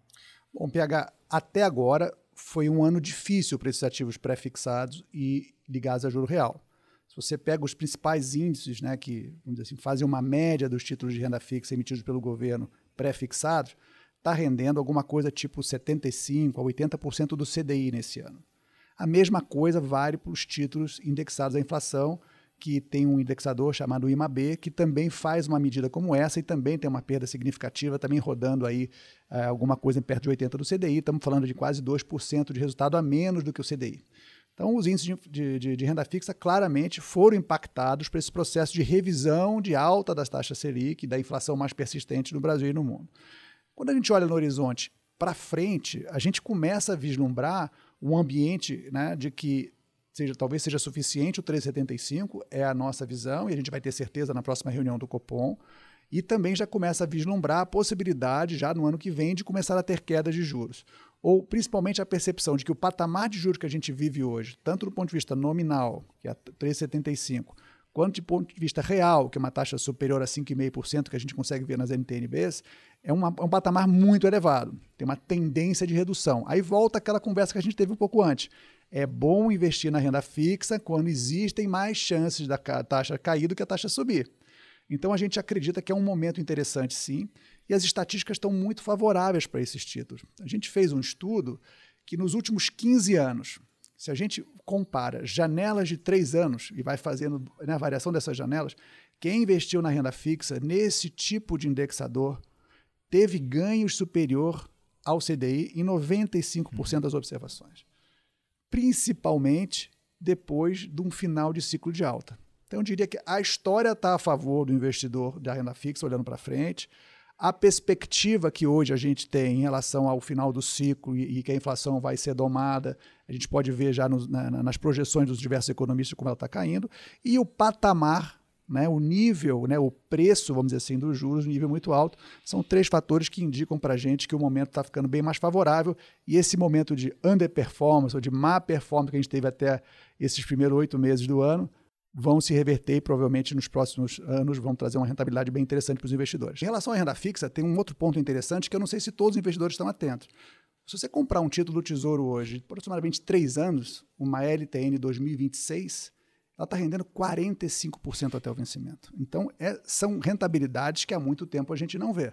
Bom, PH, até agora foi um ano difícil para esses ativos pré-fixados e ligados a juro real. Se você pega os principais índices, né, que assim, fazem uma média dos títulos de renda fixa emitidos pelo governo pré-fixados, está rendendo alguma coisa tipo 75% a 80% do CDI nesse ano. A mesma coisa vale para os títulos indexados à inflação, que tem um indexador chamado IMAB, que também faz uma medida como essa e também tem uma perda significativa, também rodando aí é, alguma coisa em perto de 80% do CDI. Estamos falando de quase 2% de resultado a menos do que o CDI. Então, os índices de, de, de, renda fixa claramente foram impactados por esse processo de revisão de alta das taxas Selic, da inflação mais persistente no Brasil e no mundo. Quando a gente olha no horizonte para frente, a gente começa a vislumbrar um ambiente né, de que seja, talvez seja suficiente o 375, é a nossa visão, e a gente vai ter certeza na próxima reunião do Copom. E também já começa a vislumbrar a possibilidade, já no ano que vem, de começar a ter quedas de juros. Ou principalmente a percepção de que o patamar de juros que a gente vive hoje, tanto do ponto de vista nominal, que é 3,75, quanto de ponto de vista real, que é uma taxa superior a 5,5% que a gente consegue ver nas NTNBs, é, uma, é um patamar muito elevado. Tem uma tendência de redução. Aí volta aquela conversa que a gente teve um pouco antes. É bom investir na renda fixa quando existem mais chances da taxa cair do que a taxa subir. Então a gente acredita que é um momento interessante, sim, e as estatísticas estão muito favoráveis para esses títulos. A gente fez um estudo que nos últimos 15 anos, se a gente compara janelas de três anos e vai fazendo né, a variação dessas janelas, quem investiu na renda fixa nesse tipo de indexador teve ganhos superior ao CDI em 95% das observações, principalmente depois de um final de ciclo de alta. Então, eu diria que a história está a favor do investidor da renda fixa, olhando para frente a perspectiva que hoje a gente tem em relação ao final do ciclo e, e que a inflação vai ser domada, a gente pode ver já na, nas projeções dos diversos economistas como ela está caindo, e o patamar, né, o nível, né, o preço, vamos dizer assim, dos juros, nível muito alto, são três fatores que indicam para a gente que o momento está ficando bem mais favorável e esse momento de underperformance ou de má performance que a gente teve até esses primeiros oito meses do ano, vão se reverter e provavelmente nos próximos anos vão trazer uma rentabilidade bem interessante para os investidores. Em relação à renda fixa, tem um outro ponto interessante que eu não sei se todos os investidores estão atentos. Se você comprar um título do Tesouro hoje, aproximadamente três anos, uma LTN 2026, ela está rendendo 45% até o vencimento. Então, é, são rentabilidades que há muito tempo a gente não vê.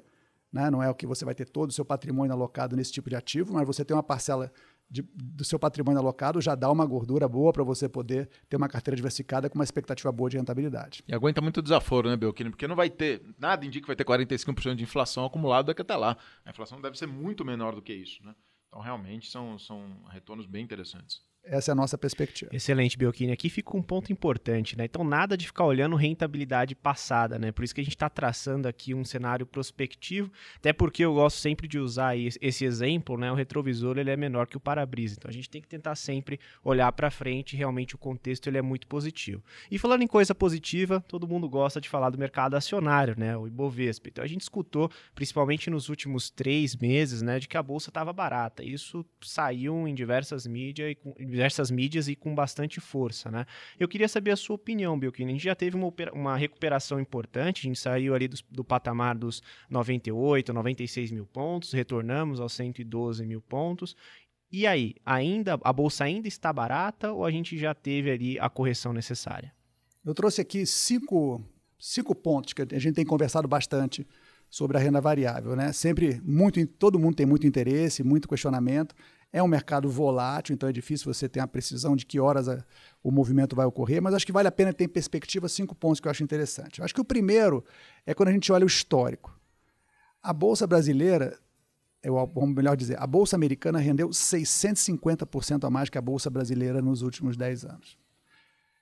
Né? Não é o que você vai ter todo o seu patrimônio alocado nesse tipo de ativo, mas você tem uma parcela de, do seu patrimônio alocado já dá uma gordura boa para você poder ter uma carteira diversificada com uma expectativa boa de rentabilidade. E aguenta muito desaforo, né, Belkini? Porque não vai ter, nada indica que vai ter 45% de inflação acumulada daqui até lá. A inflação deve ser muito menor do que isso, né? Então, realmente, são, são retornos bem interessantes. Essa é a nossa perspectiva. Excelente, Biocchini. Aqui fica um ponto importante, né? Então, nada de ficar olhando rentabilidade passada, né? Por isso que a gente está traçando aqui um cenário prospectivo, até porque eu gosto sempre de usar esse exemplo, né? O retrovisor ele é menor que o para-brisa, então a gente tem que tentar sempre olhar para frente. Realmente o contexto ele é muito positivo. E falando em coisa positiva, todo mundo gosta de falar do mercado acionário, né? O Ibovespa. Então a gente escutou, principalmente nos últimos três meses, né? De que a bolsa estava barata. Isso saiu em diversas mídias e diversas mídias e com bastante força, né? Eu queria saber a sua opinião, Belkin. A gente já teve uma, uma recuperação importante, a gente saiu ali do, do patamar dos 98, 96 mil pontos, retornamos aos 112 mil pontos. E aí, ainda a bolsa ainda está barata ou a gente já teve ali a correção necessária? Eu trouxe aqui cinco, cinco pontos que a gente tem conversado bastante sobre a renda variável, né? Sempre muito, todo mundo tem muito interesse, muito questionamento. É um mercado volátil, então é difícil você ter a precisão de que horas a, o movimento vai ocorrer, mas acho que vale a pena ter em perspectiva cinco pontos que eu acho interessante. Eu acho que o primeiro é quando a gente olha o histórico. A Bolsa brasileira, eu, vamos melhor dizer, a Bolsa americana rendeu 650% a mais que a Bolsa brasileira nos últimos 10 anos.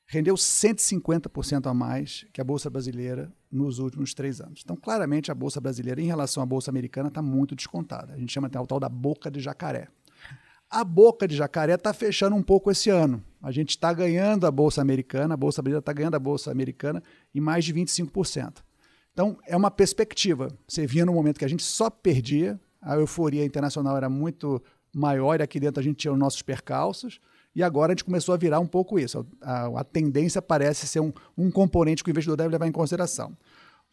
Rendeu 150% a mais que a Bolsa brasileira nos últimos três anos. Então, claramente, a Bolsa brasileira, em relação à Bolsa americana, está muito descontada. A gente chama até o tal da boca de jacaré. A boca de jacaré está fechando um pouco esse ano. A gente está ganhando a Bolsa Americana, a Bolsa Brasileira está ganhando a Bolsa Americana em mais de 25%. Então, é uma perspectiva. Você via no momento que a gente só perdia, a euforia internacional era muito maior e aqui dentro a gente tinha os nossos percalços, e agora a gente começou a virar um pouco isso. A, a tendência parece ser um, um componente que o investidor deve levar em consideração.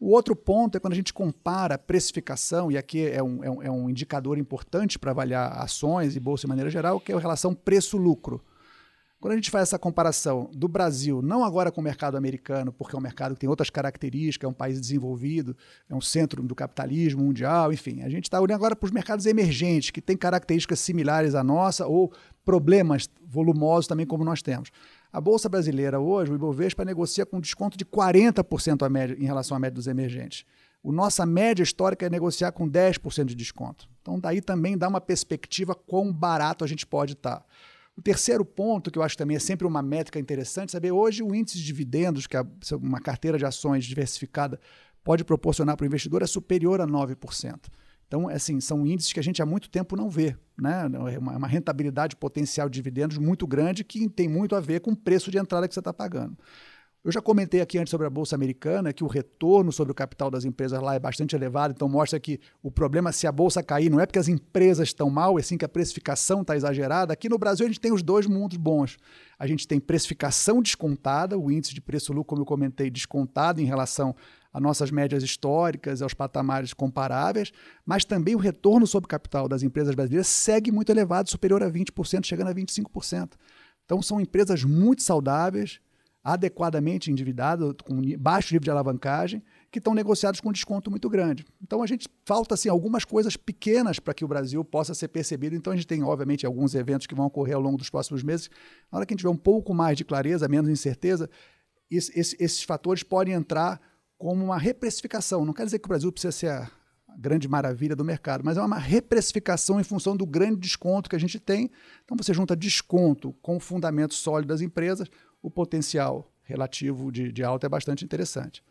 O outro ponto é quando a gente compara precificação, e aqui é um, é um, é um indicador importante para avaliar ações e bolsa de maneira geral, que é a relação preço-lucro. Quando a gente faz essa comparação do Brasil, não agora com o mercado americano, porque é um mercado que tem outras características, é um país desenvolvido, é um centro do capitalismo mundial, enfim, a gente está olhando agora para os mercados emergentes, que têm características similares à nossa, ou problemas volumosos também, como nós temos. A Bolsa Brasileira hoje, o Ibovespa, negocia com desconto de 40% a média, em relação à média dos emergentes. O nossa média histórica é negociar com 10% de desconto. Então, daí também dá uma perspectiva quão barato a gente pode estar. Tá. O terceiro ponto, que eu acho também é sempre uma métrica interessante, saber hoje o índice de dividendos que a, uma carteira de ações diversificada pode proporcionar para o investidor é superior a 9%. Então, assim, são índices que a gente há muito tempo não vê. Né? É uma, rentabilidade potencial de dividendos muito grande que tem muito a ver com o preço de entrada que você está pagando. Eu já comentei aqui antes sobre a Bolsa Americana que o retorno sobre o capital das empresas lá é bastante elevado, então mostra que o problema se a Bolsa cair não é porque as empresas estão mal, é sim que a precificação está exagerada. Aqui no Brasil a gente tem os dois mundos bons. A gente tem precificação descontada, o índice de preço-lucro, como eu comentei, descontado em relação a nossas médias históricas, aos patamares comparáveis, mas também o retorno sobre capital das empresas brasileiras segue muito elevado, superior a 20%, chegando a 25%. Então, são empresas muito saudáveis, adequadamente endividadas, com baixo nível de alavancagem, que estão negociadas com desconto muito grande. Então, a gente falta assim, algumas coisas pequenas para que o Brasil possa ser percebido. Então, a gente tem, obviamente, alguns eventos que vão ocorrer ao longo dos próximos meses. Na hora que a gente tiver um pouco mais de clareza, menos incerteza, esses fatores podem entrar como uma reprecificação. Não quer dizer que o Brasil precisa ser a grande maravilha do mercado, mas é uma reprecificação em função do grande desconto que a gente tem. Então você junta desconto com o fundamento sólido das empresas, o potencial relativo de, de alta é bastante interessante.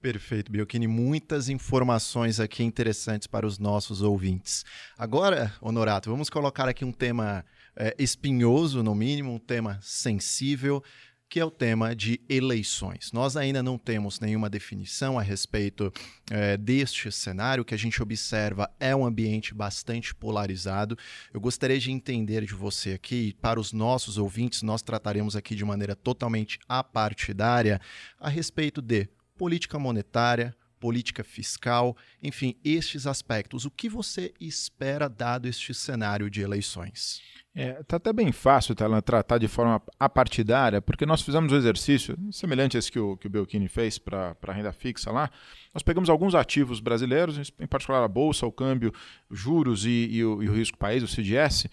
Perfeito, Biocchini. Muitas informações aqui interessantes para os nossos ouvintes. Agora, Honorato, vamos colocar aqui um tema é, espinhoso, no mínimo, um tema sensível que é o tema de eleições. Nós ainda não temos nenhuma definição a respeito é, deste cenário. O que a gente observa é um ambiente bastante polarizado. Eu gostaria de entender de você aqui, para os nossos ouvintes, nós trataremos aqui de maneira totalmente apartidária a respeito de política monetária, política fiscal, enfim, estes aspectos. O que você espera dado este cenário de eleições? É, tá até bem fácil tratar de forma apartidária, porque nós fizemos um exercício semelhante a esse que o, que o Belchini fez para a renda fixa lá. Nós pegamos alguns ativos brasileiros, em particular a Bolsa, o câmbio, juros e, e, o, e o risco país, o CDS,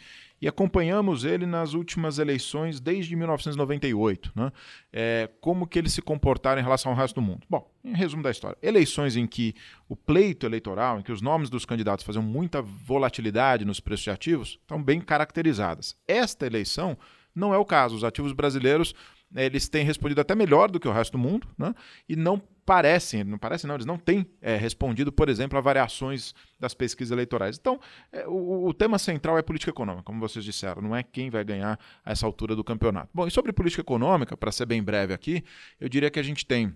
e acompanhamos ele nas últimas eleições desde 1998. Né? É, como que eles se comportaram em relação ao resto do mundo. Bom, em resumo da história, eleições em que o pleito eleitoral, em que os nomes dos candidatos faziam muita volatilidade nos preços de ativos, estão bem caracterizadas. Esta eleição não é o caso. Os ativos brasileiros eles têm respondido até melhor do que o resto do mundo, né? e não parecem, não parecem não, eles não têm é, respondido, por exemplo, a variações das pesquisas eleitorais. Então, é, o, o, tema central é política econômica, como vocês disseram, não é quem vai ganhar a essa altura do campeonato. Bom, e sobre política econômica, para ser bem breve aqui, eu diria que a gente tem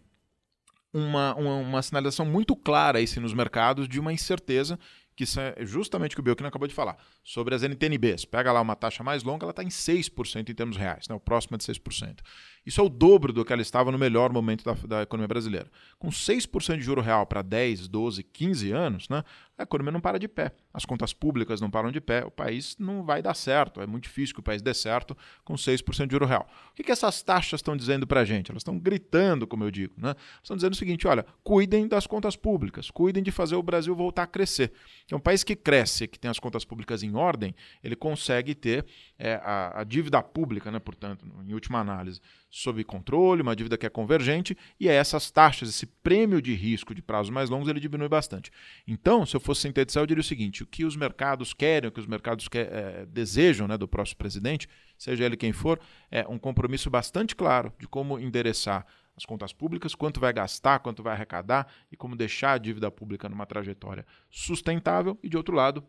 uma, uma, uma sinalização muito clara aí, nos mercados de uma incerteza que é justamente o que o Belkin acabou de falar, sobre as NTNBs. Pega lá uma taxa mais longa, ela está em 6% em termos reais, né? o próximo é de 6%. Isso é o dobro do que ela estava no melhor momento da, da economia brasileira. Com 6% de juro real para 10, 12, 15 anos, né, a economia não para de pé. As contas públicas não param de pé. O país não vai dar certo. É muito difícil que o país dê certo com 6% de juro real. O que, que essas taxas estão dizendo para a gente? Elas estão gritando, como eu digo. Né? Estão dizendo o seguinte: olha, cuidem das contas públicas, cuidem de fazer o Brasil voltar a crescer. É um país que cresce, que tem as contas públicas em ordem, ele consegue ter é, a, a dívida pública, né, portanto, em última análise, sob controle, uma dívida que é convergente, e essas taxas, esse prêmio de risco de prazos mais longos, ele diminui bastante. Então, se eu fosse sintetizar, eu diria o seguinte: o que os mercados querem, o que os mercados quer, é, desejam né, do próximo presidente, seja ele quem for, é um compromisso bastante claro de como endereçar as contas públicas, quanto vai gastar, quanto vai arrecadar e como deixar a dívida pública numa trajetória sustentável, e de outro lado,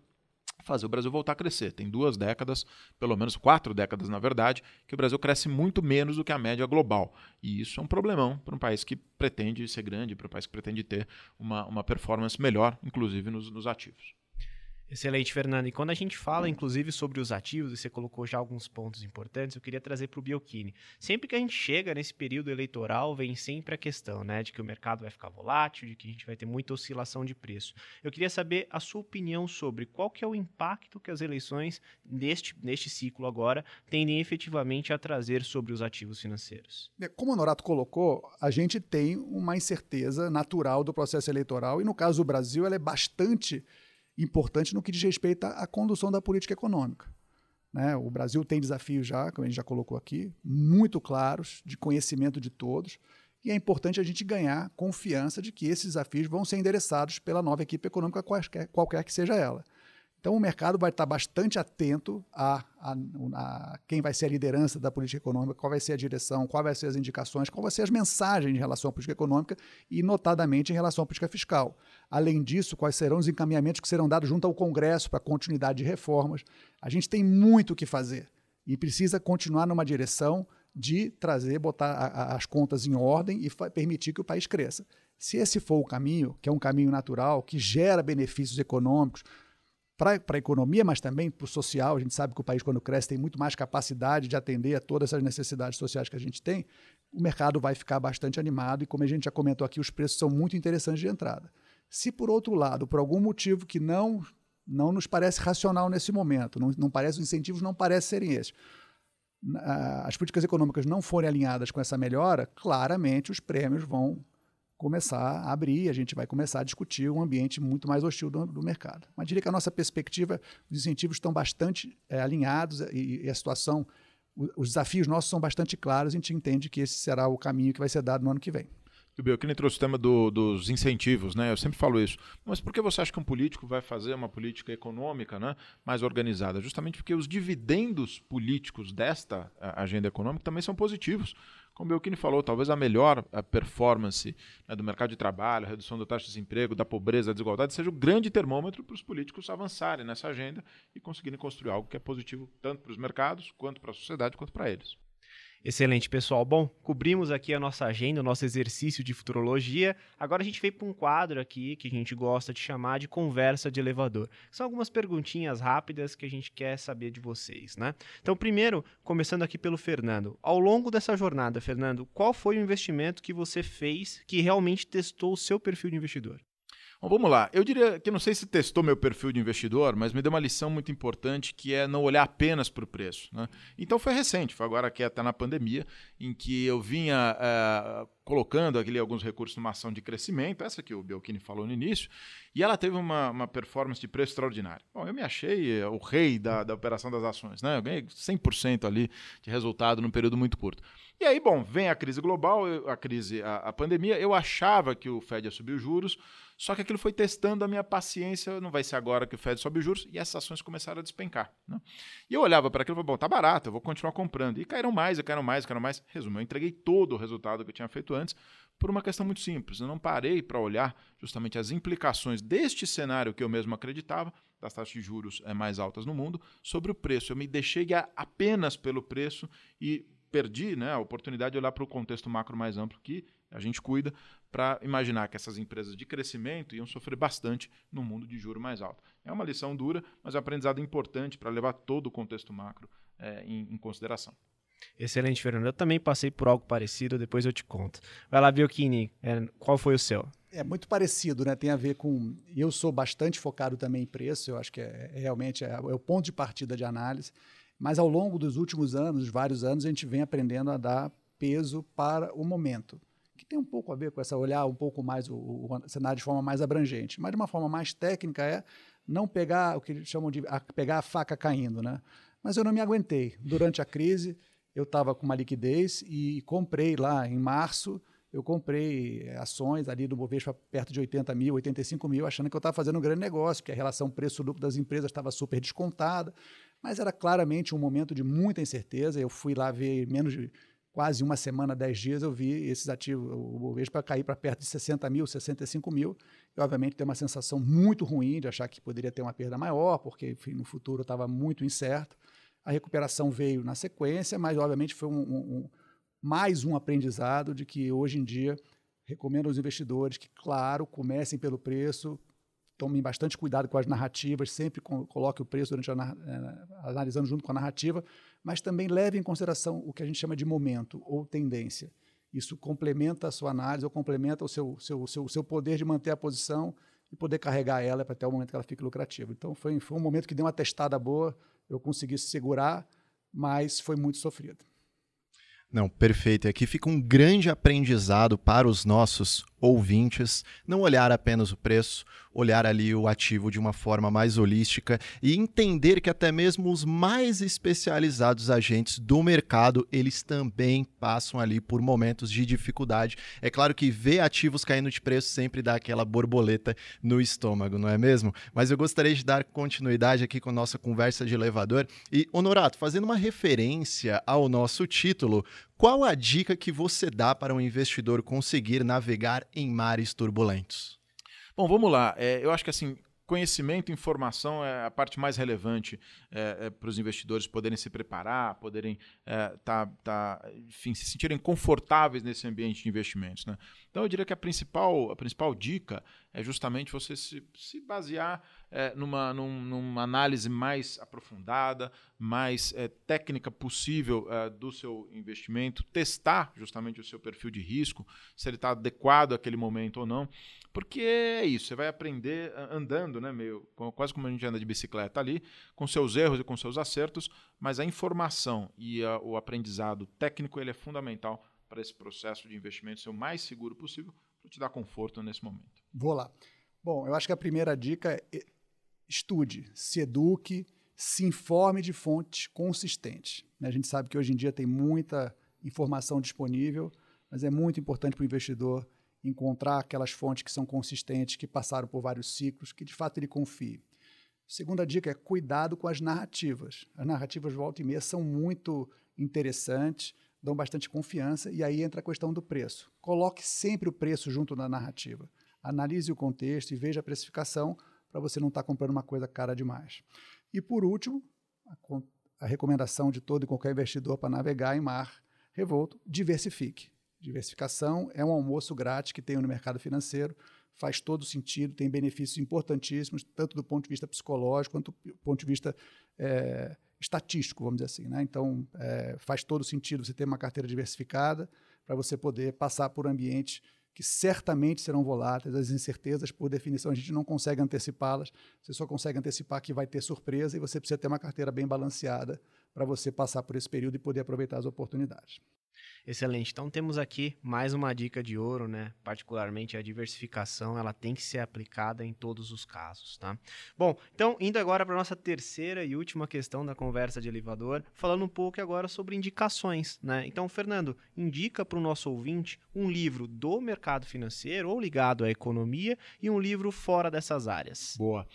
fazer o Brasil voltar a crescer. Tem duas décadas, pelo menos quatro décadas, na verdade, que o Brasil cresce muito menos do que a média global. E isso é um problemão para um país que pretende ser grande, para um país que pretende ter uma, uma performance melhor, inclusive nos, nos ativos. Excelente, Fernando. E quando a gente fala, inclusive, sobre os ativos, e você colocou já alguns pontos importantes, eu queria trazer para o Biocchini. Sempre que a gente chega nesse período eleitoral, vem sempre a questão né, de que o mercado vai ficar volátil, de que a gente vai ter muita oscilação de preço. Eu queria saber a sua opinião sobre qual que é o impacto que as eleições, neste, neste ciclo agora, tendem efetivamente a trazer sobre os ativos financeiros. É, como o Norato colocou, a gente tem uma incerteza natural do processo eleitoral, e no caso do Brasil, ela é bastante importante no que diz respeito à condução da política econômica. Né? O Brasil tem desafios já, como a gente já colocou aqui, muito claros, de conhecimento de todos, e é importante a gente ganhar confiança de que esses desafios vão ser endereçados pela nova equipe econômica, qualquer, qualquer que seja ela. Então, o mercado vai estar bastante atento a, a, a, quem vai ser a liderança da política econômica, qual vai ser a direção, quais vão ser as indicações, quais vão ser as mensagens em relação à política econômica e, notadamente, em relação à política fiscal. Além disso, quais serão os encaminhamentos que serão dados junto ao Congresso para continuidade de reformas. A gente tem muito o que fazer e precisa continuar numa direção de trazer, botar a, as contas em ordem e permitir que o país cresça. Se esse for o caminho, que é um caminho natural, que gera benefícios econômicos, para a economia, mas também para o social. A gente sabe que o país, quando cresce, tem muito mais capacidade de atender a todas essas necessidades sociais que a gente tem. O mercado vai ficar bastante animado e, como a gente já comentou aqui, os preços são muito interessantes de entrada. Se, por outro lado, por algum motivo que não, não nos parece racional nesse momento, não, não parece, os incentivos não parecem serem esses, as políticas econômicas não forem alinhadas com essa melhora, claramente os prêmios vão começar a abrir, a gente vai começar a discutir um ambiente muito mais hostil do, do mercado. Mas diria que a nossa perspectiva, os incentivos estão bastante é, alinhados e, e, a situação, o, os desafios nossos são bastante claros, a gente entende que esse será o caminho que vai ser dado no ano que vem. O Beltrame trouxe o tema do, dos incentivos, né? Eu sempre falo isso. Mas por que você acha que um político vai fazer uma política econômica né, mais organizada? Justamente porque os dividendos políticos desta agenda econômica também são positivos. Como o Belchini falou, talvez a melhor performance né, do mercado de trabalho, a redução da taxa de desemprego, da pobreza, da desigualdade, seja o grande termômetro para os políticos avançarem nessa agenda e conseguirem construir algo que é positivo tanto para os mercados, quanto para a sociedade, quanto para eles. Excelente, pessoal. Bom, cobrimos aqui a nossa agenda, o nosso exercício de futurologia. Agora a gente veio para um quadro aqui que a gente gosta de chamar de conversa de elevador. São algumas perguntinhas rápidas que a gente quer saber de vocês, né? Então, primeiro, começando aqui pelo Fernando. Ao longo dessa jornada, Fernando, qual foi o investimento que você fez que realmente testou o seu perfil de investidor? Bom, vamos lá. Eu diria que não sei se testou meu perfil de investidor, mas me deu uma lição muito importante que é não olhar apenas para o preço. Né? Então foi recente, foi agora que até na pandemia, em que eu vinha é, colocando aquele, alguns recursos numa ação de crescimento, essa que o Belchini falou no início, e ela teve uma, uma performance de preço extraordinária. Bom, eu me achei o rei da, da operação das ações, né? Eu ganhei 100% ali de resultado num período muito curto. E aí, bom, vem a crise global, a crise, a, a pandemia. Eu achava que o Fed ia subir os juros, só que aquilo foi testando a minha paciência. Não vai ser agora que o Fed sobe os juros e essas ações começaram a despencar. Né? E eu olhava para aquilo e falava, bom, tá barato, eu vou continuar comprando. E caíram mais, e caíram mais, caíram mais. Resumo, eu entreguei todo o resultado que eu tinha feito antes por uma questão muito simples. Eu não parei para olhar justamente as implicações deste cenário que eu mesmo acreditava, das taxas de juros é, mais altas no mundo, sobre o preço. Eu me deixei apenas pelo preço e perdi né, a oportunidade de olhar para o contexto macro mais amplo que a gente cuida para imaginar que essas empresas de crescimento iam sofrer bastante no mundo de juro mais alto. É uma lição dura, mas é um aprendizado importante para levar todo o contexto macro é, em, em, consideração. Excelente, Fernando. Eu também passei por algo parecido, depois eu te conto. Vai lá, Biocchini, é, qual foi o seu? É muito parecido, né? Tem a ver com. Eu sou bastante focado também em preço, eu acho que é, é realmente é, é o ponto de partida de análise. Mas ao longo dos últimos anos, vários anos, a gente vem aprendendo a dar peso para o momento, que tem um pouco a ver com essa olhar um pouco mais o, o cenário de forma mais abrangente, mas de uma forma mais técnica é não pegar o que eles chamam de a, pegar a faca caindo, né? Mas eu não me aguentei. Durante a crise, eu estava com uma liquidez e comprei lá em março eu comprei eh, ações ali do Bovespa perto de 80 mil, 85 mil, achando que eu estava fazendo um grande negócio, porque a relação preço-lucro das empresas estava super descontada. Mas era claramente um momento de muita incerteza. Eu fui lá ver menos de quase uma semana, dez dias, eu vi esses ativos, o Bovespa cair para perto de 60 mil, 65 mil. E, obviamente, tem uma sensação muito ruim de achar que poderia ter uma perda maior, porque, enfim, no futuro estava muito incerto. A recuperação veio na sequência, mas, obviamente, foi um, um, mais um aprendizado de que, hoje em dia, recomendo aos investidores que, claro, comecem pelo preço, tomem bastante cuidado com as narrativas, sempre coloque o preço durante a, é, analisando junto com a narrativa, mas também leve em consideração o que a gente chama de momento ou tendência. Isso complementa a sua análise ou complementa o seu, seu, seu, seu poder de manter a posição e poder carregar ela até o momento que ela fique lucrativa. Então, foi, foi um momento que deu uma testada boa, eu consegui segurar, mas foi muito sofrido. Não, perfeito. E aqui fica um grande aprendizado para os nossos ouvintes, não olhar apenas o preço, olhar ali o ativo de uma forma mais holística e entender que até mesmo os mais especializados agentes do mercado, eles também passam ali por momentos de dificuldade. É claro que ver ativos caindo de preço sempre dá aquela borboleta no estômago, não é mesmo? Mas eu gostaria de dar continuidade aqui com nossa conversa de elevador e Honorato, fazendo uma referência ao nosso título, qual a dica que você dá para um investidor conseguir navegar em mares turbulentos? Bom, vamos lá. É, eu acho que assim, conhecimento e informação é a parte mais relevante é, é, para os investidores poderem se preparar, poderem é, tá, tá, enfim, se sentirem confortáveis nesse ambiente de investimentos. Né? Então, eu diria que a principal, a principal dica é justamente você se, se basear é, numa, num, numa análise mais aprofundada, mais é, técnica possível é, do seu investimento, testar justamente o seu perfil de risco, se ele está adequado àquele momento ou não. Porque é isso, você vai aprender andando, né, meio, quase como a gente anda de bicicleta ali, com seus erros e com seus acertos, mas a informação e a, o aprendizado técnico ele é fundamental para esse processo de investimento ser o mais seguro possível para te dar conforto nesse momento. Vou lá. Bom, eu acho que a primeira dica é estude, se eduque, se informe de fontes consistentes. Né? A gente sabe que hoje em dia tem muita informação disponível, mas é muito importante para o investidor encontrar aquelas fontes que são consistentes, que passaram por vários ciclos, que de fato ele confie. Segunda dica é cuidado com as narrativas. As narrativas volta e meia são muito interessantes, dão bastante confiança, e aí entra a questão do preço. Coloque sempre o preço junto da narrativa. Analise o contexto e veja a precificação para você não estar tá comprando uma coisa cara demais. E por último, a, a recomendação de todo e qualquer investidor para navegar em mar revolto, diversifique. Diversificação é um almoço grátis que tem no mercado financeiro, faz todo sentido, tem benefícios importantíssimos, tanto do ponto de vista psicológico quanto do ponto de vista é, estatístico, vamos dizer assim. Né? Então, é, faz todo sentido você ter uma carteira diversificada para você poder passar por ambientes que certamente serão voláteis, as incertezas, por definição, a gente não consegue antecipá-las, você só consegue antecipar que vai ter surpresa e você precisa ter uma carteira bem balanceada para você passar por esse período e poder aproveitar as oportunidades. Excelente. Então temos aqui mais uma dica de ouro, né? Particularmente a diversificação, ela tem que ser aplicada em todos os casos, tá? Bom, então indo agora para nossa terceira e última questão da conversa de elevador, falando um pouco agora sobre indicações, né? Então, Fernando, indica para o nosso ouvinte um livro do mercado financeiro ou ligado à economia e um livro fora dessas áreas. Boa.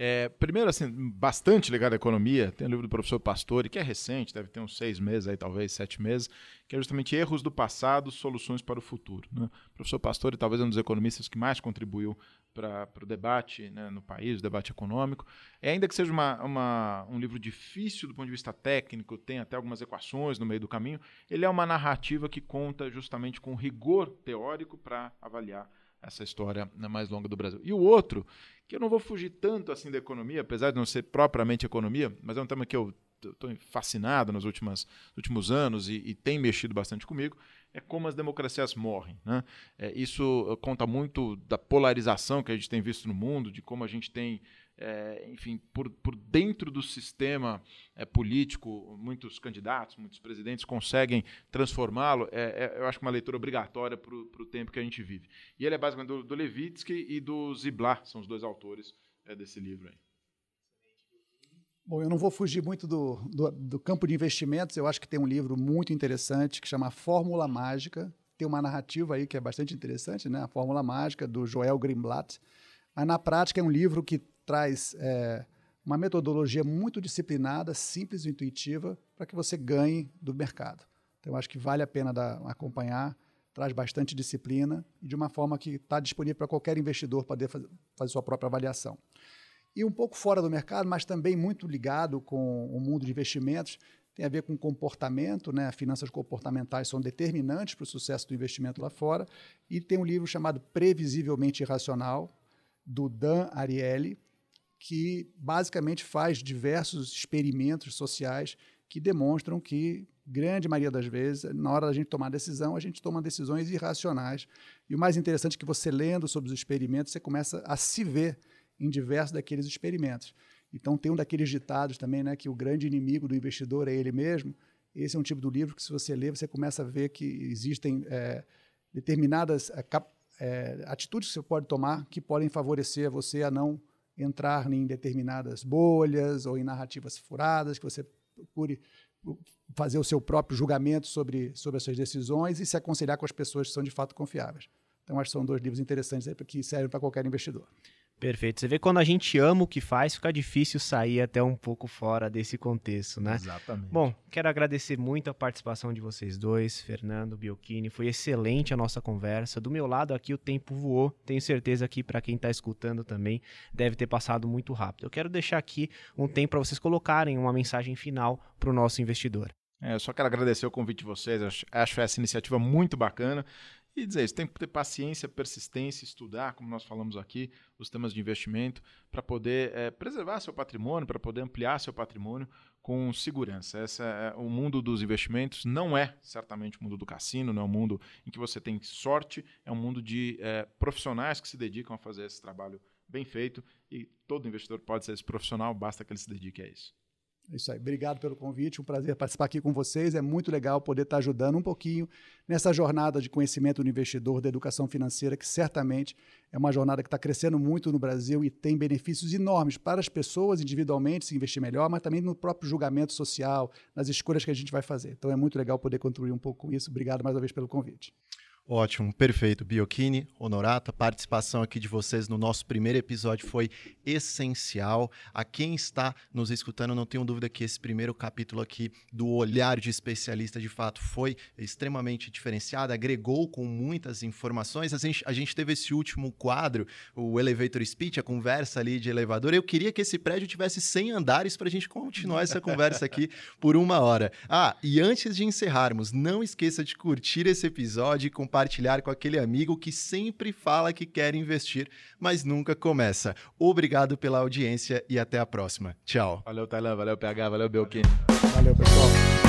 É, primeiro, assim, bastante ligado à economia, tem o livro do professor Pastore, que é recente, deve ter uns seis meses aí, talvez sete meses, que é justamente Erros do Passado, Soluções para o Futuro. Né? O professor Pastore talvez é um dos economistas que mais contribuiu para o debate né, no país, o debate econômico. E ainda que seja uma, uma, um livro difícil do ponto de vista técnico, tem até algumas equações no meio do caminho, ele é uma narrativa que conta justamente com rigor teórico para avaliar essa história mais longa do Brasil. E o outro, que eu não vou fugir tanto assim da economia, apesar de não ser propriamente economia, mas é um tema que eu estou fascinado nos últimos, últimos anos e, e, tem mexido bastante comigo, é como as democracias morrem. Né? É, isso conta muito da polarização que a gente tem visto no mundo, de como a gente tem é, enfim, por, por dentro do sistema é, político, muitos candidatos, muitos presidentes conseguem transformá-lo. É, é eu acho que uma leitura obrigatória para o tempo que a gente vive. E ele é basicamente do, do Levitsky e do Ziblatt, são os dois autores é, desse livro aí. Bom, eu não vou fugir muito do, do, do, campo de investimentos. Eu acho que tem um livro muito interessante que chama Fórmula Mágica. Tem uma narrativa aí que é bastante interessante, né? A Fórmula Mágica, do Joel Greenblatt. Mas, na prática, é um livro que traz é, uma metodologia muito disciplinada, simples e intuitiva, para que você ganhe do mercado. Então, eu acho que vale a pena dar, acompanhar, traz bastante disciplina e de uma forma que está disponível para qualquer investidor poder fazer, fazer sua própria avaliação. E um pouco fora do mercado, mas também muito ligado com o mundo de investimentos, tem a ver com comportamento, né? Finanças comportamentais são determinantes para o sucesso do investimento lá fora. E tem um livro chamado Previsivelmente Irracional, do Dan Ariely, que basicamente faz diversos experimentos sociais que demonstram que, grande maioria das vezes, na hora da gente tomar decisão, a gente toma decisões irracionais. E o mais interessante é que você lendo sobre os experimentos, você começa a se ver em diversos daqueles experimentos. Então tem um daqueles ditados também, né, que o grande inimigo do investidor é ele mesmo. Esse é um tipo do livro que se você lê, você começa a ver que existem é, determinadas é, é, atitudes que você pode tomar que podem favorecer você a não entrar em determinadas bolhas ou em narrativas furadas, que você procure fazer o seu próprio julgamento sobre, sobre as suas decisões e se aconselhar com as pessoas que são de fato confiáveis. Então, acho que são dois livros interessantes que servem para qualquer investidor. Perfeito. Você vê quando a gente ama o que faz, fica difícil sair até um pouco fora desse contexto, né? Exatamente. Bom, quero agradecer muito a participação de vocês dois, Fernando, Biocchini. Foi excelente a nossa conversa. Do meu lado aqui o tempo voou. Tenho certeza que para quem está escutando também deve ter passado muito rápido. Eu quero deixar aqui um tempo para vocês colocarem uma mensagem final para o nosso investidor. É, eu só quero agradecer o convite de vocês. Acho, acho essa iniciativa muito bacana. E dizer isso, tem que ter paciência, persistência, estudar, como nós falamos aqui, os temas de investimento, para poder é, preservar seu patrimônio, para poder ampliar seu patrimônio com segurança. Essa é, o mundo dos investimentos não é certamente o mundo do cassino, não é um mundo em que você tem sorte, é um mundo de é, profissionais que se dedicam a fazer esse trabalho bem feito e todo investidor pode ser esse profissional, basta que ele se dedique a isso. É isso aí. Obrigado pelo convite. Um prazer participar aqui com vocês. É muito legal poder estar ajudando um pouquinho nessa jornada de conhecimento do investidor, da educação financeira, que certamente é uma jornada que está crescendo muito no Brasil e tem benefícios enormes para as pessoas individualmente se investir melhor, mas também no próprio julgamento social, nas escolhas que a gente vai fazer. Então é muito legal poder contribuir um pouco com isso. Obrigado mais uma vez pelo convite. Ótimo, perfeito. Biocchini, Honorato, a participação aqui de vocês no nosso primeiro episódio foi essencial. A quem está nos escutando, não tenho dúvida que esse primeiro capítulo aqui do olhar de especialista de fato foi extremamente diferenciado, agregou com muitas informações. A gente, a gente teve esse último quadro, o Elevator Speech, a conversa ali de elevador. Eu queria que esse prédio tivesse 100 andares para a gente continuar essa conversa aqui por uma hora. Ah, e antes de encerrarmos, não esqueça de curtir esse episódio e compartilhar compartilhar com aquele amigo que sempre fala que quer investir, mas nunca começa. Obrigado pela audiência e até a próxima. Tchau. Valeu, Tailan. Valeu, PH. Valeu, Belkin. Valeu, pessoal.